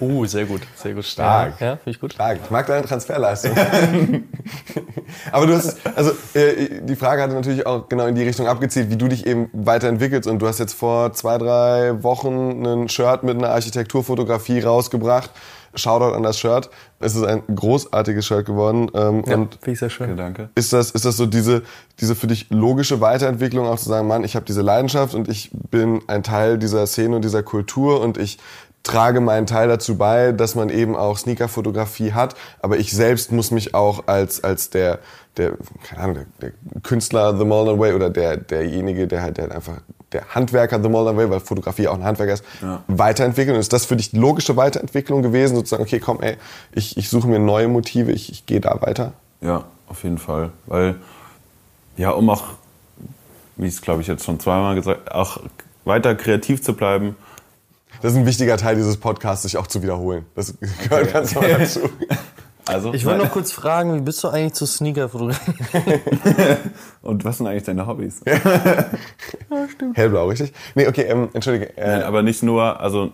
Oh, (laughs) sehr gut, sehr gut. Stark. Ja, finde ich gut. Stark. Ich mag deine Transferleistung. (laughs) Aber du hast, also äh, die Frage hatte natürlich auch genau in die Richtung abgezielt, wie du dich eben weiterentwickelst. Und du hast jetzt vor zwei, drei Wochen ein Shirt mit einer Architekturfotografie rausgebracht. Shoutout an das Shirt. Es ist ein großartiges Shirt geworden. Ähm, Ja, und finde ich sehr schön. Danke. ist das, ist das so diese, diese für dich logische Weiterentwicklung, auch zu sagen, Mann, ich habe diese Leidenschaft und ich bin ein Teil dieser Szene und dieser Kultur und ich trage meinen Teil dazu bei, dass man eben auch Sneakerfotografie hat, aber ich selbst muss mich auch als, als der, der, keine Ahnung, der, der Künstler The Molden Way oder der, derjenige, der halt, der halt einfach, der Handwerker The Molden Way, weil Fotografie auch ein Handwerker ist, Ja. weiterentwickeln. Und ist das für dich logische Weiterentwicklung gewesen, sozusagen, okay, komm, ey, ich, ich suche mir neue Motive, ich, ich gehe da weiter? Ja, auf jeden Fall. Weil, ja, um auch, wie ich es glaube ich jetzt schon zweimal gesagt auch weiter kreativ zu bleiben, Das ist ein wichtiger Teil dieses Podcasts, sich auch zu wiederholen. Das gehört ganz normal (laughs) dazu. Also, Ich wollte noch kurz fragen, wie bist du eigentlich zu Sneaker-Fotografie? (laughs) und was sind eigentlich deine Hobbys? Hellblau, richtig? Nee, okay, ähm, entschuldige. Äh, Nein, aber nicht nur, also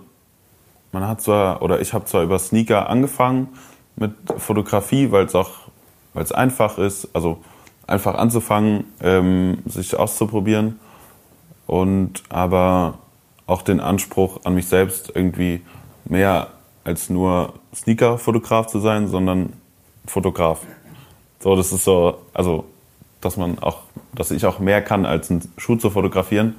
man hat zwar, oder ich habe zwar über Sneaker angefangen mit Fotografie, weil es auch, weil es einfach ist, also einfach anzufangen, ähm, sich auszuprobieren und aber auch den Anspruch an mich selbst irgendwie mehr als nur Sneaker-Fotograf zu sein, sondern Fotograf. So, das ist so, also, dass man auch, dass ich auch mehr kann, als einen Schuh zu fotografieren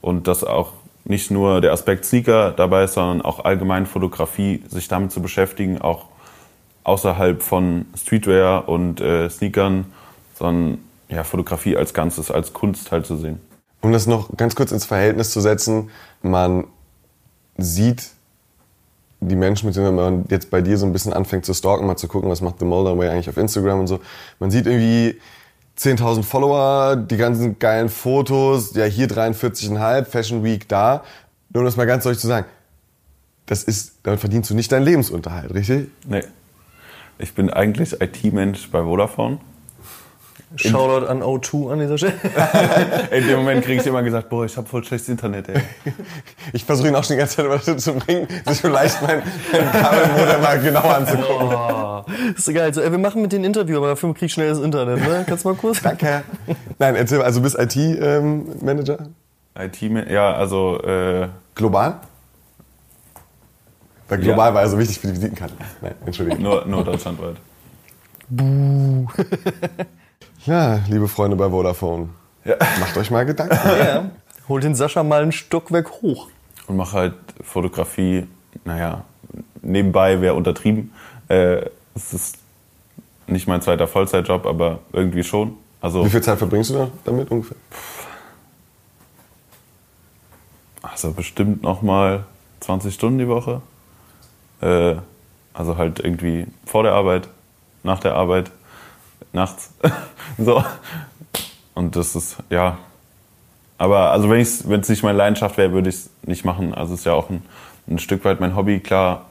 und dass auch nicht nur der Aspekt Sneaker dabei ist, sondern auch allgemein Fotografie, sich damit zu beschäftigen, auch außerhalb von Streetwear und äh, Sneakern, sondern ja, Fotografie als Ganzes, als Kunst halt zu sehen. um das noch ganz kurz ins Verhältnis zu setzen, man sieht die Menschen, mit denen man jetzt bei dir so ein bisschen anfängt zu stalken, mal zu gucken, was macht The Mulder Way eigentlich auf Instagram und so. Man sieht irgendwie 10.000 Follower, die ganzen geilen Fotos, ja hier 43,5, Fashion Week da. Nur um das mal ganz deutlich zu sagen, das ist, damit verdienst du nicht deinen Lebensunterhalt, richtig? Nee. Ich bin eigentlich IT-Mensch bei Vodafone. Shoutout an O2 an dieser Stelle. (laughs) In dem Moment kriege ich immer gesagt, boah, ich habe voll schlechtes Internet, ey. (laughs) Ich versuche ihn auch schon die ganze Zeit dazu zu bringen, sich vielleicht mein, mein Kabelmodem mal genauer anzugucken. Oh, ist so geil. So, ey, wir machen mit den Interview, aber dafür krieg ich schnell das Internet, ne? Kannst du mal kurz? Danke. Nein, erzähl mal, also du bist IT-Manager? IT, ja, also äh, Global? Weil global war ja so wichtig für die Visitenkarte. Nein, Entschuldigung. Nur, nur deutschlandweit. (laughs) Ja, liebe Freunde bei Vodafone. Ja. Macht euch mal Gedanken. (laughs) Ja. Holt den Sascha mal ein Stockwerk hoch. Und mache halt Fotografie, naja, nebenbei wäre untertrieben. Äh, es ist nicht mein zweiter Vollzeitjob, aber irgendwie schon. Also, Wie viel Zeit verbringst du da damit ungefähr? also bestimmt nochmal 20 Stunden die Woche. Äh, also halt irgendwie vor der Arbeit, nach der Arbeit, nachts. (laughs) so. Und das ist, ja. Aber also wenn es nicht meine Leidenschaft wäre, würde ich es nicht machen. Also es ist ja auch ein, ein Stück weit mein Hobby. Klar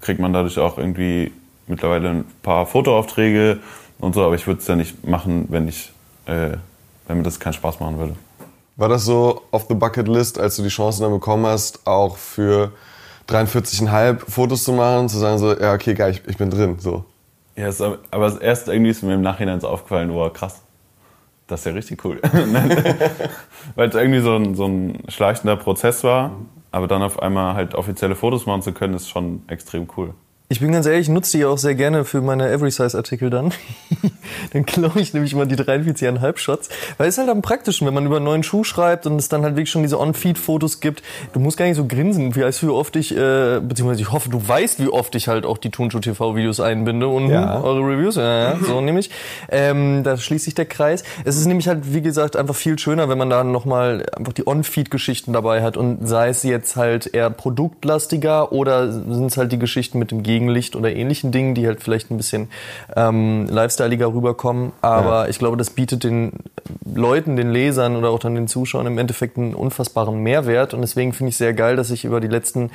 kriegt man dadurch auch irgendwie mittlerweile ein paar Fotoaufträge und so, aber ich würde es ja nicht machen, wenn ich, äh, wenn mir das keinen Spaß machen würde. War das so auf the bucket list, als du die Chance dann bekommen hast, auch für 43,5 Fotos zu machen, zu sagen so, ja okay, geil, ich, ich bin drin, so. Ja, es, aber erst irgendwie ist mir im Nachhinein so aufgefallen, oh krass, das ist ja richtig cool. (laughs) Weil es irgendwie so ein, so ein schleichender Prozess war, aber dann auf einmal halt offizielle Fotos machen zu können, ist schon extrem cool. Ich bin ganz ehrlich, ich nutze die auch sehr gerne für meine Every-Size-Artikel dann. (laughs) dann klaue ich nämlich immer die 43,5 Shots. Weil es ist halt am praktischen, wenn man über einen neuen Schuh schreibt und es dann halt wirklich schon diese On-Feed-Fotos gibt. Du musst gar nicht so grinsen, wie weißt wie oft ich, äh, beziehungsweise ich hoffe, du weißt, wie oft ich halt auch die Tonschuh-TV-Videos einbinde und Ja. eure Reviews, ja, ja so nämlich. Ähm, da schließt sich der Kreis. Es ist nämlich halt, wie gesagt, einfach viel schöner, wenn man da nochmal einfach die On-Feed-Geschichten dabei hat und sei es jetzt halt eher produktlastiger oder sind es halt die Geschichten mit dem Gegenlicht oder ähnlichen Dingen, die halt vielleicht ein bisschen ähm, lifestyleiger rüberkommen. Aber ich glaube, das bietet den Leuten, den Lesern oder auch dann den Zuschauern im Endeffekt einen unfassbaren Mehrwert. Und deswegen finde ich sehr geil, dass sich über die letzten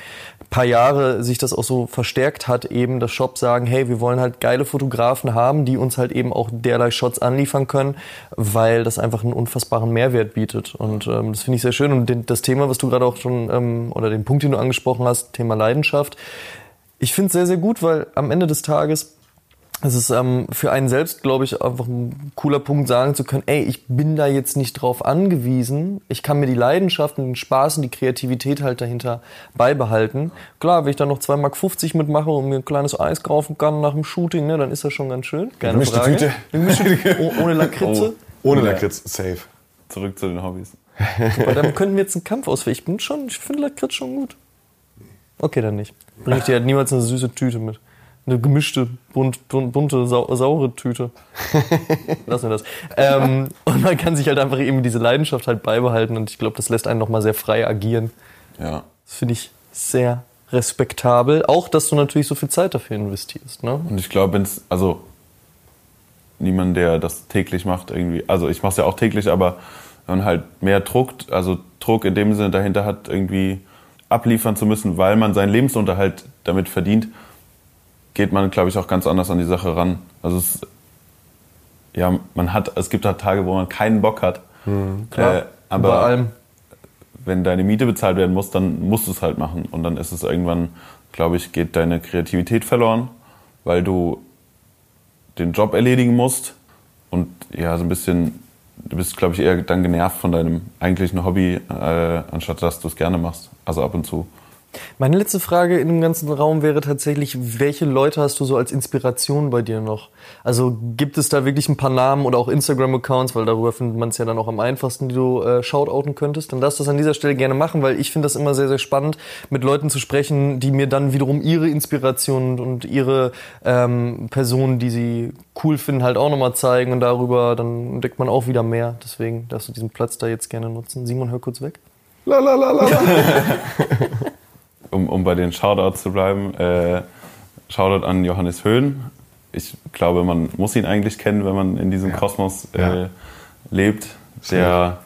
paar Jahre sich das auch so verstärkt hat, eben dass Shops sagen, hey, wir wollen halt geile Fotografen haben, die uns halt eben auch derlei Shots anliefern können, weil das einfach einen unfassbaren Mehrwert bietet. Und ähm, das finde ich sehr schön. Und das Thema, was du gerade auch schon, ähm, oder den Punkt, den du angesprochen hast, Thema Leidenschaft, ich finde es sehr, sehr gut, weil am Ende des Tages es ist ähm, für einen selbst, glaube ich, einfach ein cooler Punkt, sagen zu können, ey, ich bin da jetzt nicht drauf angewiesen. Ich kann mir die Leidenschaft und den Spaß und die Kreativität halt dahinter beibehalten. Klar, wenn ich da noch 2,50 Mark mitmache und mir ein kleines Eis kaufen kann nach dem Shooting, ne, dann ist das schon ganz schön. Keine Gemischte Frage. Tüte. Gemischte. (laughs) Oh, ohne Lakritze. Ohne Ja. Lakritz, safe. Zurück zu den Hobbys. Weil dann könnten wir jetzt einen Kampf ausführen. Ich bin schon, ich finde Lakritz schon gut. Okay, dann nicht. Bring ich dir halt niemals eine süße Tüte mit. Eine gemischte, bunt, bunt, bunte, sau, saure Tüte. (laughs) Lassen wir das. Ähm, und man kann sich halt einfach eben diese Leidenschaft halt beibehalten und ich glaube, das lässt einen nochmal sehr frei agieren. Ja. Das finde ich sehr respektabel. Auch, dass du natürlich so viel Zeit dafür investierst. Ne? Und ich glaube, wenn es, also niemand, der das täglich macht, irgendwie, also ich mache es ja auch täglich, aber wenn man halt mehr druckt, also Druck in dem Sinne dahinter hat, irgendwie abliefern zu müssen, weil man seinen Lebensunterhalt damit verdient, geht man, glaube ich, auch ganz anders an die Sache ran. Also es, ja, man hat, es gibt halt Tage, wo man keinen Bock hat. Klar. Äh, aber Bei allem. wenn deine Miete bezahlt werden muss, dann musst du es halt machen. Und dann ist es irgendwann, glaube ich, geht deine Kreativität verloren, weil du den Job erledigen musst. Und ja, so ein bisschen, du bist, glaube ich, eher dann genervt von deinem eigentlichen Hobby, äh, anstatt dass du es gerne machst. Also ab und zu. Meine letzte Frage in dem ganzen Raum wäre tatsächlich, welche Leute hast du so als Inspiration bei dir noch? Also gibt es da wirklich ein paar Namen oder auch Instagram-Accounts, weil darüber findet man es ja dann auch am einfachsten, die du äh, shoutouten könntest? Dann darfst du das an dieser Stelle gerne machen, weil ich finde das immer sehr, sehr spannend, mit Leuten zu sprechen, die mir dann wiederum ihre Inspiration und ihre ähm, Personen, die sie cool finden, halt auch nochmal zeigen und darüber dann entdeckt man auch wieder mehr. Deswegen darfst du diesen Platz da jetzt gerne nutzen. Simon, hör kurz weg. La la la la. la. (laughs) Um, um bei den Shoutouts zu bleiben, äh, Shoutout an Johannes Höhn. Ich glaube, man muss ihn eigentlich kennen, wenn man in diesem Kosmos äh, Ja. lebt. Der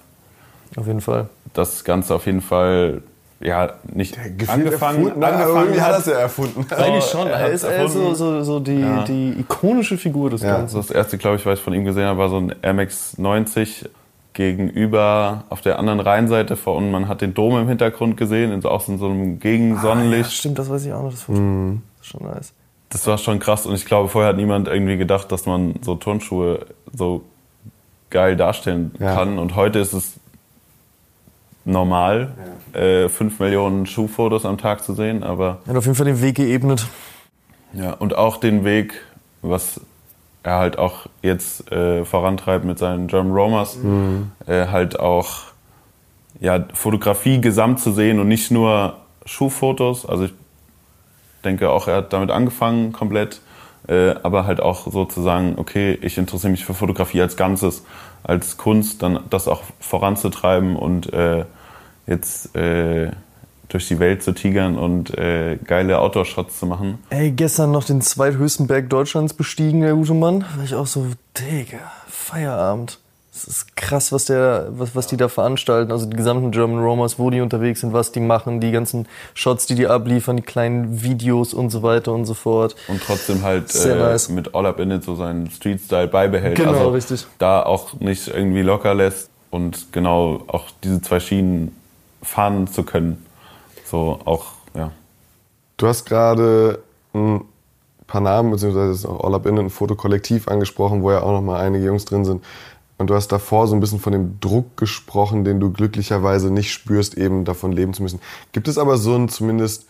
Auf jeden Fall. das Ganze auf jeden Fall ja nicht angefangen, erfunden, aber angefangen irgendwie hat er hat. es ja erfunden. Eigentlich schon. er Er ist er so, so, so die, Ja. die ikonische Figur des Ja. Ganzen. Das erste, glaube ich, was ich von ihm gesehen habe, war so ein MX 90 gegenüber auf der anderen Rheinseite vor und man hat den Dom im Hintergrund gesehen, auch in so einem Gegensonnenlicht. Stimmt, das weiß ich auch noch. Das Foto. Mhm. Das ist schon nice. Das war schon krass und ich glaube, vorher hat niemand irgendwie gedacht, dass man so Turnschuhe so geil darstellen Ja. kann und heute ist es normal, äh, 5 Millionen Schuhfotos am Tag zu sehen, aber Er hat auf jeden Fall den Weg geebnet. ja, und auch den Weg, was er halt auch jetzt äh, vorantreibt mit seinen German Romers, äh, halt auch ja, Fotografie gesamt zu sehen und nicht nur Schuhfotos. Also ich denke auch, er hat damit angefangen komplett, äh, aber halt auch so zu sagen, okay, ich interessiere mich für Fotografie als Ganzes, als Kunst, dann das auch voranzutreiben und äh, jetzt äh, durch die Welt zu tigern und äh, geile Outdoor-Shots zu machen. Ey, gestern noch den zweithöchsten Berg Deutschlands bestiegen, der gute Mann. War ich auch so, Digga, Feierabend. Es ist krass, was, der, was, was die da veranstalten. Also die gesamten German Romers, wo die unterwegs sind, was die machen, die ganzen Shots, die die abliefern, die kleinen Videos und so weiter und so fort. und trotzdem halt äh, nice. mit All Up In It so seinen Street-Style beibehält. Genau, also richtig. Da auch nicht irgendwie locker lässt und genau auch diese zwei Schienen fahren zu können. So auch, ja. Du hast gerade ein paar Namen, beziehungsweise auch All Up In, ein Fotokollektiv angesprochen, wo ja auch noch mal einige Jungs drin sind. Und du hast davor so ein bisschen von dem Druck gesprochen, den du glücklicherweise nicht spürst, eben davon leben zu müssen. Gibt es aber so einen zumindest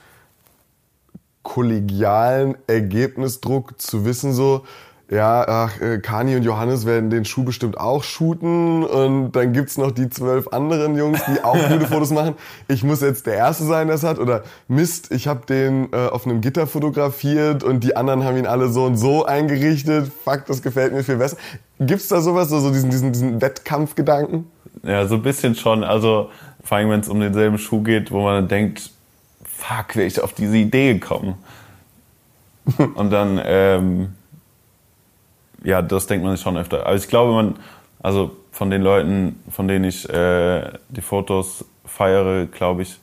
kollegialen Ergebnisdruck zu wissen, so, ja, ach, äh, Kani und Johannes werden den Schuh bestimmt auch shooten und dann gibt's noch die zwölf anderen Jungs, die auch (laughs) gute Fotos machen. Ich muss jetzt der Erste sein, der es hat oder Mist, ich habe den äh, auf einem Gitter fotografiert und die anderen haben ihn alle so und so eingerichtet. Fuck, das gefällt mir viel besser. Gibt's da sowas, so, so diesen, diesen, diesen Wettkampfgedanken? Ja, so ein bisschen schon. Also vor allem, wenn es um denselben Schuh geht, wo man dann denkt, fuck, wäre ich auf diese Idee gekommen. (laughs) Und dann, ähm, ja, das denkt man sich schon öfter. Aber ich glaube, man, also von den Leuten, von denen ich äh, die Fotos feiere, glaube ich,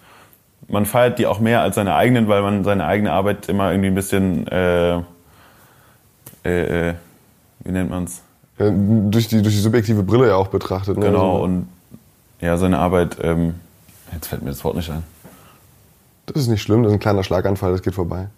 man feiert die auch mehr als seine eigenen, weil man seine eigene Arbeit immer irgendwie ein bisschen, äh, äh, äh, wie nennt man's? Ja, durch, die, durch die subjektive Brille ja auch betrachtet. Ne? Genau, Also, und ja, seine Arbeit, ähm, jetzt fällt mir das Wort nicht ein. das ist nicht schlimm, das ist ein kleiner Schlaganfall, das geht vorbei.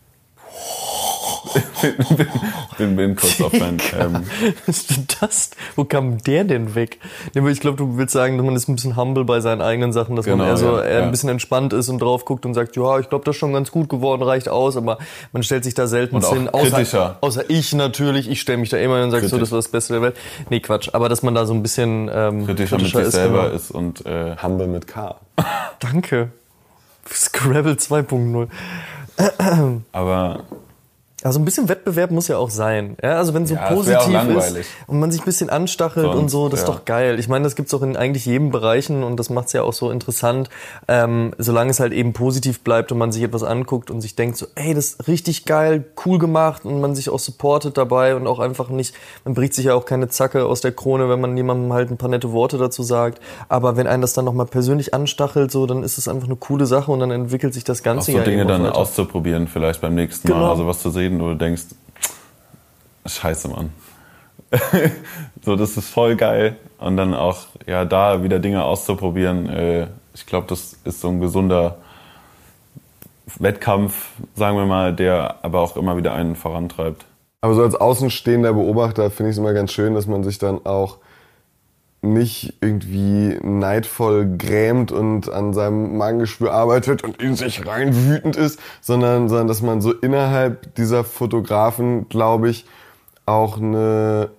Bin, bin kurz auf dein. Ähm, Was ist denn das? Wo kam der denn weg? Ich glaube, du willst sagen, man ist ein bisschen humble bei seinen eigenen Sachen, dass man Genau, eher, so, ja, eher ja. ein bisschen entspannt ist und drauf guckt und sagt, ja, ich glaube, das ist schon ganz gut geworden, reicht aus, aber man stellt sich da selten Und auch hin. Außer, kritischer. außer ich natürlich, ich stelle mich da immer hin und sage, so, das war das Beste der Welt. Nee, Quatsch, aber dass man da so ein bisschen ähm, kritischer mit sich ist. selber genau. ist und äh, Humble mit K. (laughs) Danke. Scrabble 2.0. aber Also ein bisschen Wettbewerb muss ja auch sein. Ja, also wenn es so Ja, auch positiv ist und man sich ein bisschen anstachelt Sonst, und so, das ist ja. doch geil. Ich meine, das gibt's auch in eigentlich jedem Bereichen und das macht's ja auch so interessant, ähm, solange es halt eben positiv bleibt und man sich etwas anguckt und sich denkt so, ey, das ist richtig geil, cool gemacht und man sich auch supportet dabei und auch einfach nicht, man bricht sich ja auch keine Zacke aus der Krone, wenn man jemandem halt ein paar nette Worte dazu sagt. Aber wenn einen das dann nochmal persönlich anstachelt, so, dann ist es einfach eine coole Sache und dann entwickelt sich das auch Ganze so ja Dinge auch dann weiter. auszuprobieren, vielleicht beim nächsten Mal. Genau. Also was zu sehen, wo du denkst, scheiße, Mann. (laughs) so, das ist voll geil. Und dann auch, ja, da wieder Dinge auszuprobieren. Äh, ich glaube, das ist so ein gesunder Wettkampf, sagen wir mal, der aber auch immer wieder einen vorantreibt. Aber so als außenstehender Beobachter finde ich es immer ganz schön, dass man sich dann auch nicht irgendwie neidvoll grämt und an seinem Magengeschwür arbeitet und in sich rein wütend ist, sondern, sondern dass man so innerhalb dieser Fotografen, glaube ich, auch eine,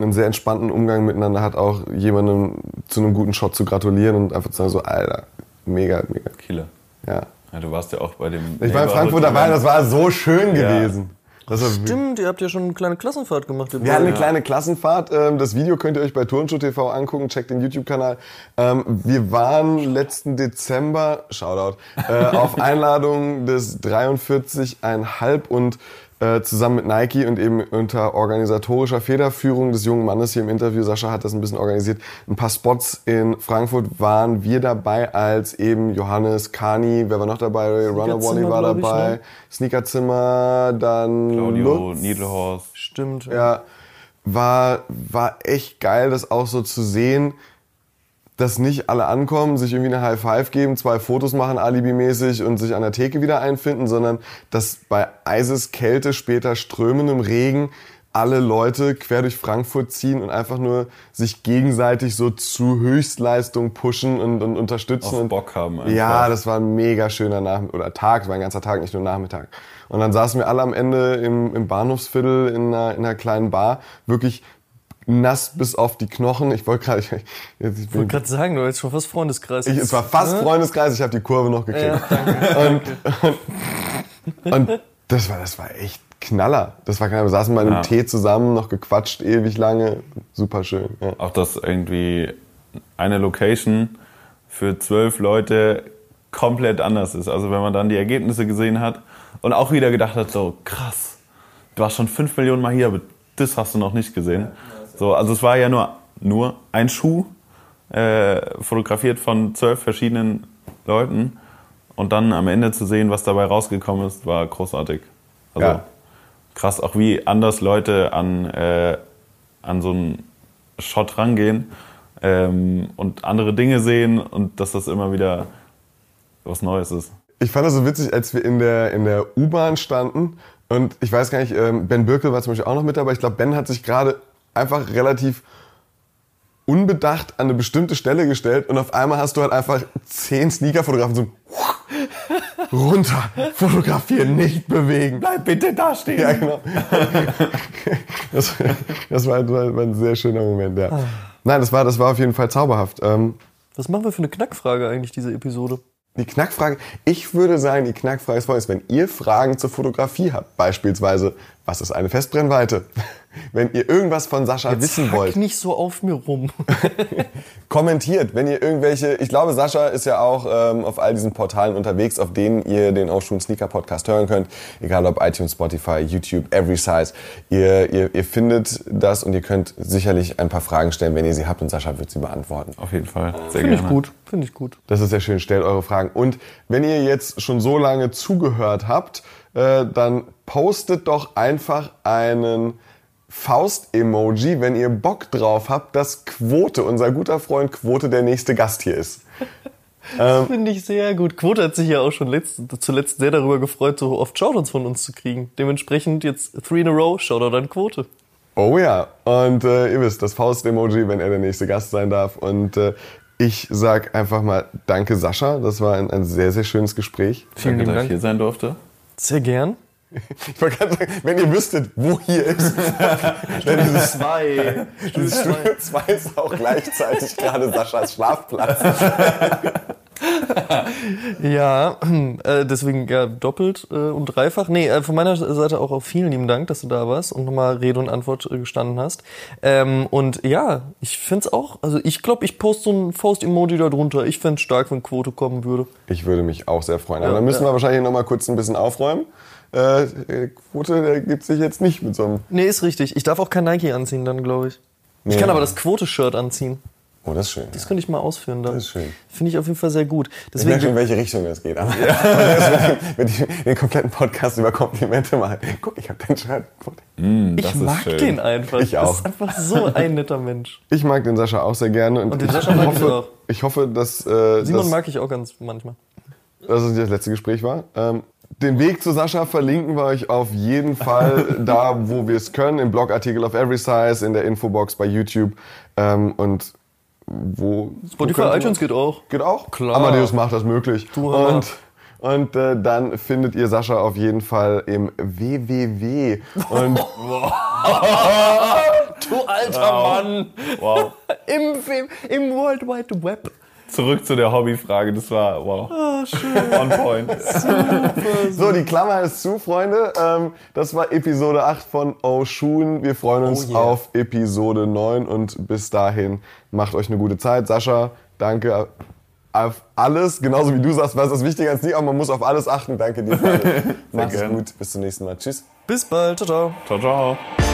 einen sehr entspannten Umgang miteinander hat, auch jemandem zu einem guten Shot zu gratulieren und einfach zu sagen so, Alter, mega, mega, Kieler. ja. Ja, du warst ja auch bei dem. Ich war in Frankfurt dabei, das war so schön Ja. gewesen. Das war Stimmt, ihr habt ja schon eine kleine Klassenfahrt gemacht. Wir hatten eine beiden. kleine Klassenfahrt. Ähm, Das Video könnt ihr euch bei Turnschuh TV angucken. Checkt den YouTube-Kanal. Ähm, Wir waren letzten Dezember, Shoutout, äh, auf (laughs) Einladung des 43,5 und äh, zusammen mit Nike und eben unter organisatorischer Federführung des jungen Mannes hier im Interview, Sascha hat das ein bisschen organisiert, ein paar Spots in Frankfurt waren wir dabei als eben Johannes, Kani, wer war noch dabei? Runner Wally war dabei, ne? Sneakerzimmer, dann Claudio, Lutz. Niedelhorst. Stimmt. Ja, war, war echt geil, das auch so zu sehen, dass nicht alle ankommen, sich irgendwie eine High Five geben, zwei Fotos machen, alibimäßig und sich an der Theke wieder einfinden, sondern dass bei Eises Kälte, später strömendem Regen alle Leute quer durch Frankfurt ziehen und einfach nur sich gegenseitig so zu Höchstleistung pushen und, und unterstützen. Auf und Bock haben einfach. Ja, das war ein mega schöner Nachmittag oder Tag, war ein ganzer Tag, nicht nur Nachmittag. Und dann saßen wir alle am Ende im, im Bahnhofsviertel in einer, in einer kleinen Bar, wirklich nass bis auf die Knochen. Ich wollte gerade, (laughs) ich, jetzt- ich Ich wollte gerade sagen, du jetzt schon fast Freundeskreis. ich, es war fast Ne? Freundeskreis, ich habe die Kurve noch gekriegt. Ja, danke. Und, (laughs) und (laughs) das war, das war echt Knaller. Das war Knaller. Wir saßen mal im Ja. Tee zusammen, noch gequatscht ewig lange. Super schön. Ja. Auch dass irgendwie eine Location für zwölf Leute komplett anders ist. Also wenn man dann die Ergebnisse gesehen hat und auch wieder gedacht hat, so krass, du warst schon fünf Millionen Mal hier, aber das hast du noch nicht gesehen. So, also es war ja nur, nur ein Schuh, äh, fotografiert von zwölf verschiedenen Leuten und dann am Ende zu sehen, was dabei rausgekommen ist, war großartig. Also Ja. krass, auch wie anders Leute an, äh, an so einen Shot rangehen ähm, und andere Dinge sehen und dass das immer wieder was Neues ist. Ich fand das so witzig, als wir in der, in der U-Bahn standen und ich weiß gar nicht, ähm, Ben Birkel war zum Beispiel auch noch mit dabei. Ich glaube, Ben hat sich gerade einfach relativ unbedacht an eine bestimmte Stelle gestellt und auf einmal hast du halt einfach zehn Sneaker-Fotografen so (laughs) runter, fotografieren, nicht bewegen. Bleib bitte da stehen. Ja, genau. Das, das war, war, war ein sehr schöner Moment, ja. Nein, das war, das war auf jeden Fall zauberhaft. Ähm, Was machen wir für eine Knackfrage eigentlich, diese Episode? die Knackfrage, ich würde sagen, die Knackfrage ist folgendes. Wenn ihr Fragen zur Fotografie habt, beispielsweise, was ist eine Festbrennweite? Wenn ihr irgendwas von Sascha wissen Hack wollt, nicht so auf mir rum. (laughs) kommentiert. Wenn ihr irgendwelche, ich glaube, Sascha ist ja auch ähm, auf all diesen Portalen unterwegs, auf denen ihr den Aufschwung Sneaker Podcast hören könnt. Egal ob iTunes, Spotify, YouTube, Every Size. Ihr, ihr, ihr findet das und ihr könnt sicherlich ein paar Fragen stellen, wenn ihr sie habt und Sascha wird sie beantworten. Auf jeden Fall. Sehr Finde ich gut. Finde ich gut. Das ist sehr schön. Stellt eure Fragen. Und wenn ihr jetzt schon so lange zugehört habt, äh, dann postet doch einfach einen Faust-Emoji, wenn ihr Bock drauf habt, dass Quote, unser guter Freund Quote, der nächste Gast hier ist. (laughs) Finde ich sehr gut. Quote hat sich ja auch schon letzt, zuletzt sehr darüber gefreut, so oft Shoutouts von uns zu kriegen. Dementsprechend jetzt three in a row, Shoutout an Quote. Oh ja. Und äh, ihr wisst, das Faust-Emoji, wenn er der nächste Gast sein darf. Und äh, ich sag einfach mal Danke, Sascha. Das war ein, ein sehr, sehr schönes Gespräch. Vielen Danke, lieben dass ich Dank. hier sein durfte. Sehr gern. Ich wollte gerade sagen, wenn ihr wüsstet, wo hier ist. Denn dieses Zwei. Dieses Studio 2 ist auch gleichzeitig gerade Saschas Schlafplatz. (laughs) Ja, äh, deswegen ja, doppelt äh, und dreifach. Nee, äh, von meiner Seite auch, auch vielen lieben Dank, dass du da warst und nochmal Rede und Antwort äh, gestanden hast. Ähm, und ja, ich find's auch, also ich glaube, ich poste so ein Faust-Emoji da drunter. Ich find's stark, wenn Quote kommen würde. Ich würde mich auch sehr freuen. Aber Ja, dann müssen wir wahrscheinlich noch mal kurz ein bisschen aufräumen. Äh, Quote, der gibt sich jetzt nicht mit so einem. Nee, ist richtig. Ich darf auch kein Nike anziehen dann, glaube ich. Ich Nee. kann aber das Quote-Shirt anziehen. Oh, das ist schön. Das könnte ich mal ausführen dann. Das ist schön. Finde ich auf jeden Fall sehr gut. Ich merke schon, in Deswegen, welche Richtung das geht. Aber ja. (laughs) wenn ich den kompletten Podcast über Komplimente mache. Guck, ich habe dein Shirt. ich das ist mag schön. den einfach. Ich Das auch. ist einfach so ein netter Mensch. Ich mag den Sascha auch sehr gerne. Und, Und den ich Sascha mag ich hoffe, auch. Ich hoffe, dass, äh, Simon dass, mag ich auch ganz manchmal. dass es nicht das letzte Gespräch war. Ähm, den Weg zu Sascha verlinken wir euch auf jeden Fall (laughs) da, wo wir es können. Im Blogartikel auf Every Size, in der Infobox bei YouTube. Ähm, und wo. Spotify, wo iTunes geht auch. Geht auch? Klar. Amadeus macht das möglich. Du, mal. und und äh, dann findet ihr Sascha auf jeden Fall im www. Und (laughs) Du alter Mann! Wow. Im, im, Im World Wide Web. Zurück zu der Hobbyfrage. Das war wow. On point. so, die Klammer ist zu, Freunde. Ähm, das war Episode 8 von Oh Schuhen. Wir freuen uns Oh yeah. auf Episode 9 und bis dahin macht euch eine gute Zeit. Sascha, danke auf alles. Genauso wie du sagst, was ist das wichtiger als nie, aber man muss auf alles achten. Danke dir. (laughs) Mach's gut. Bis zum nächsten Mal. Tschüss. Bis bald. Ciao, ciao. Ciao, ciao.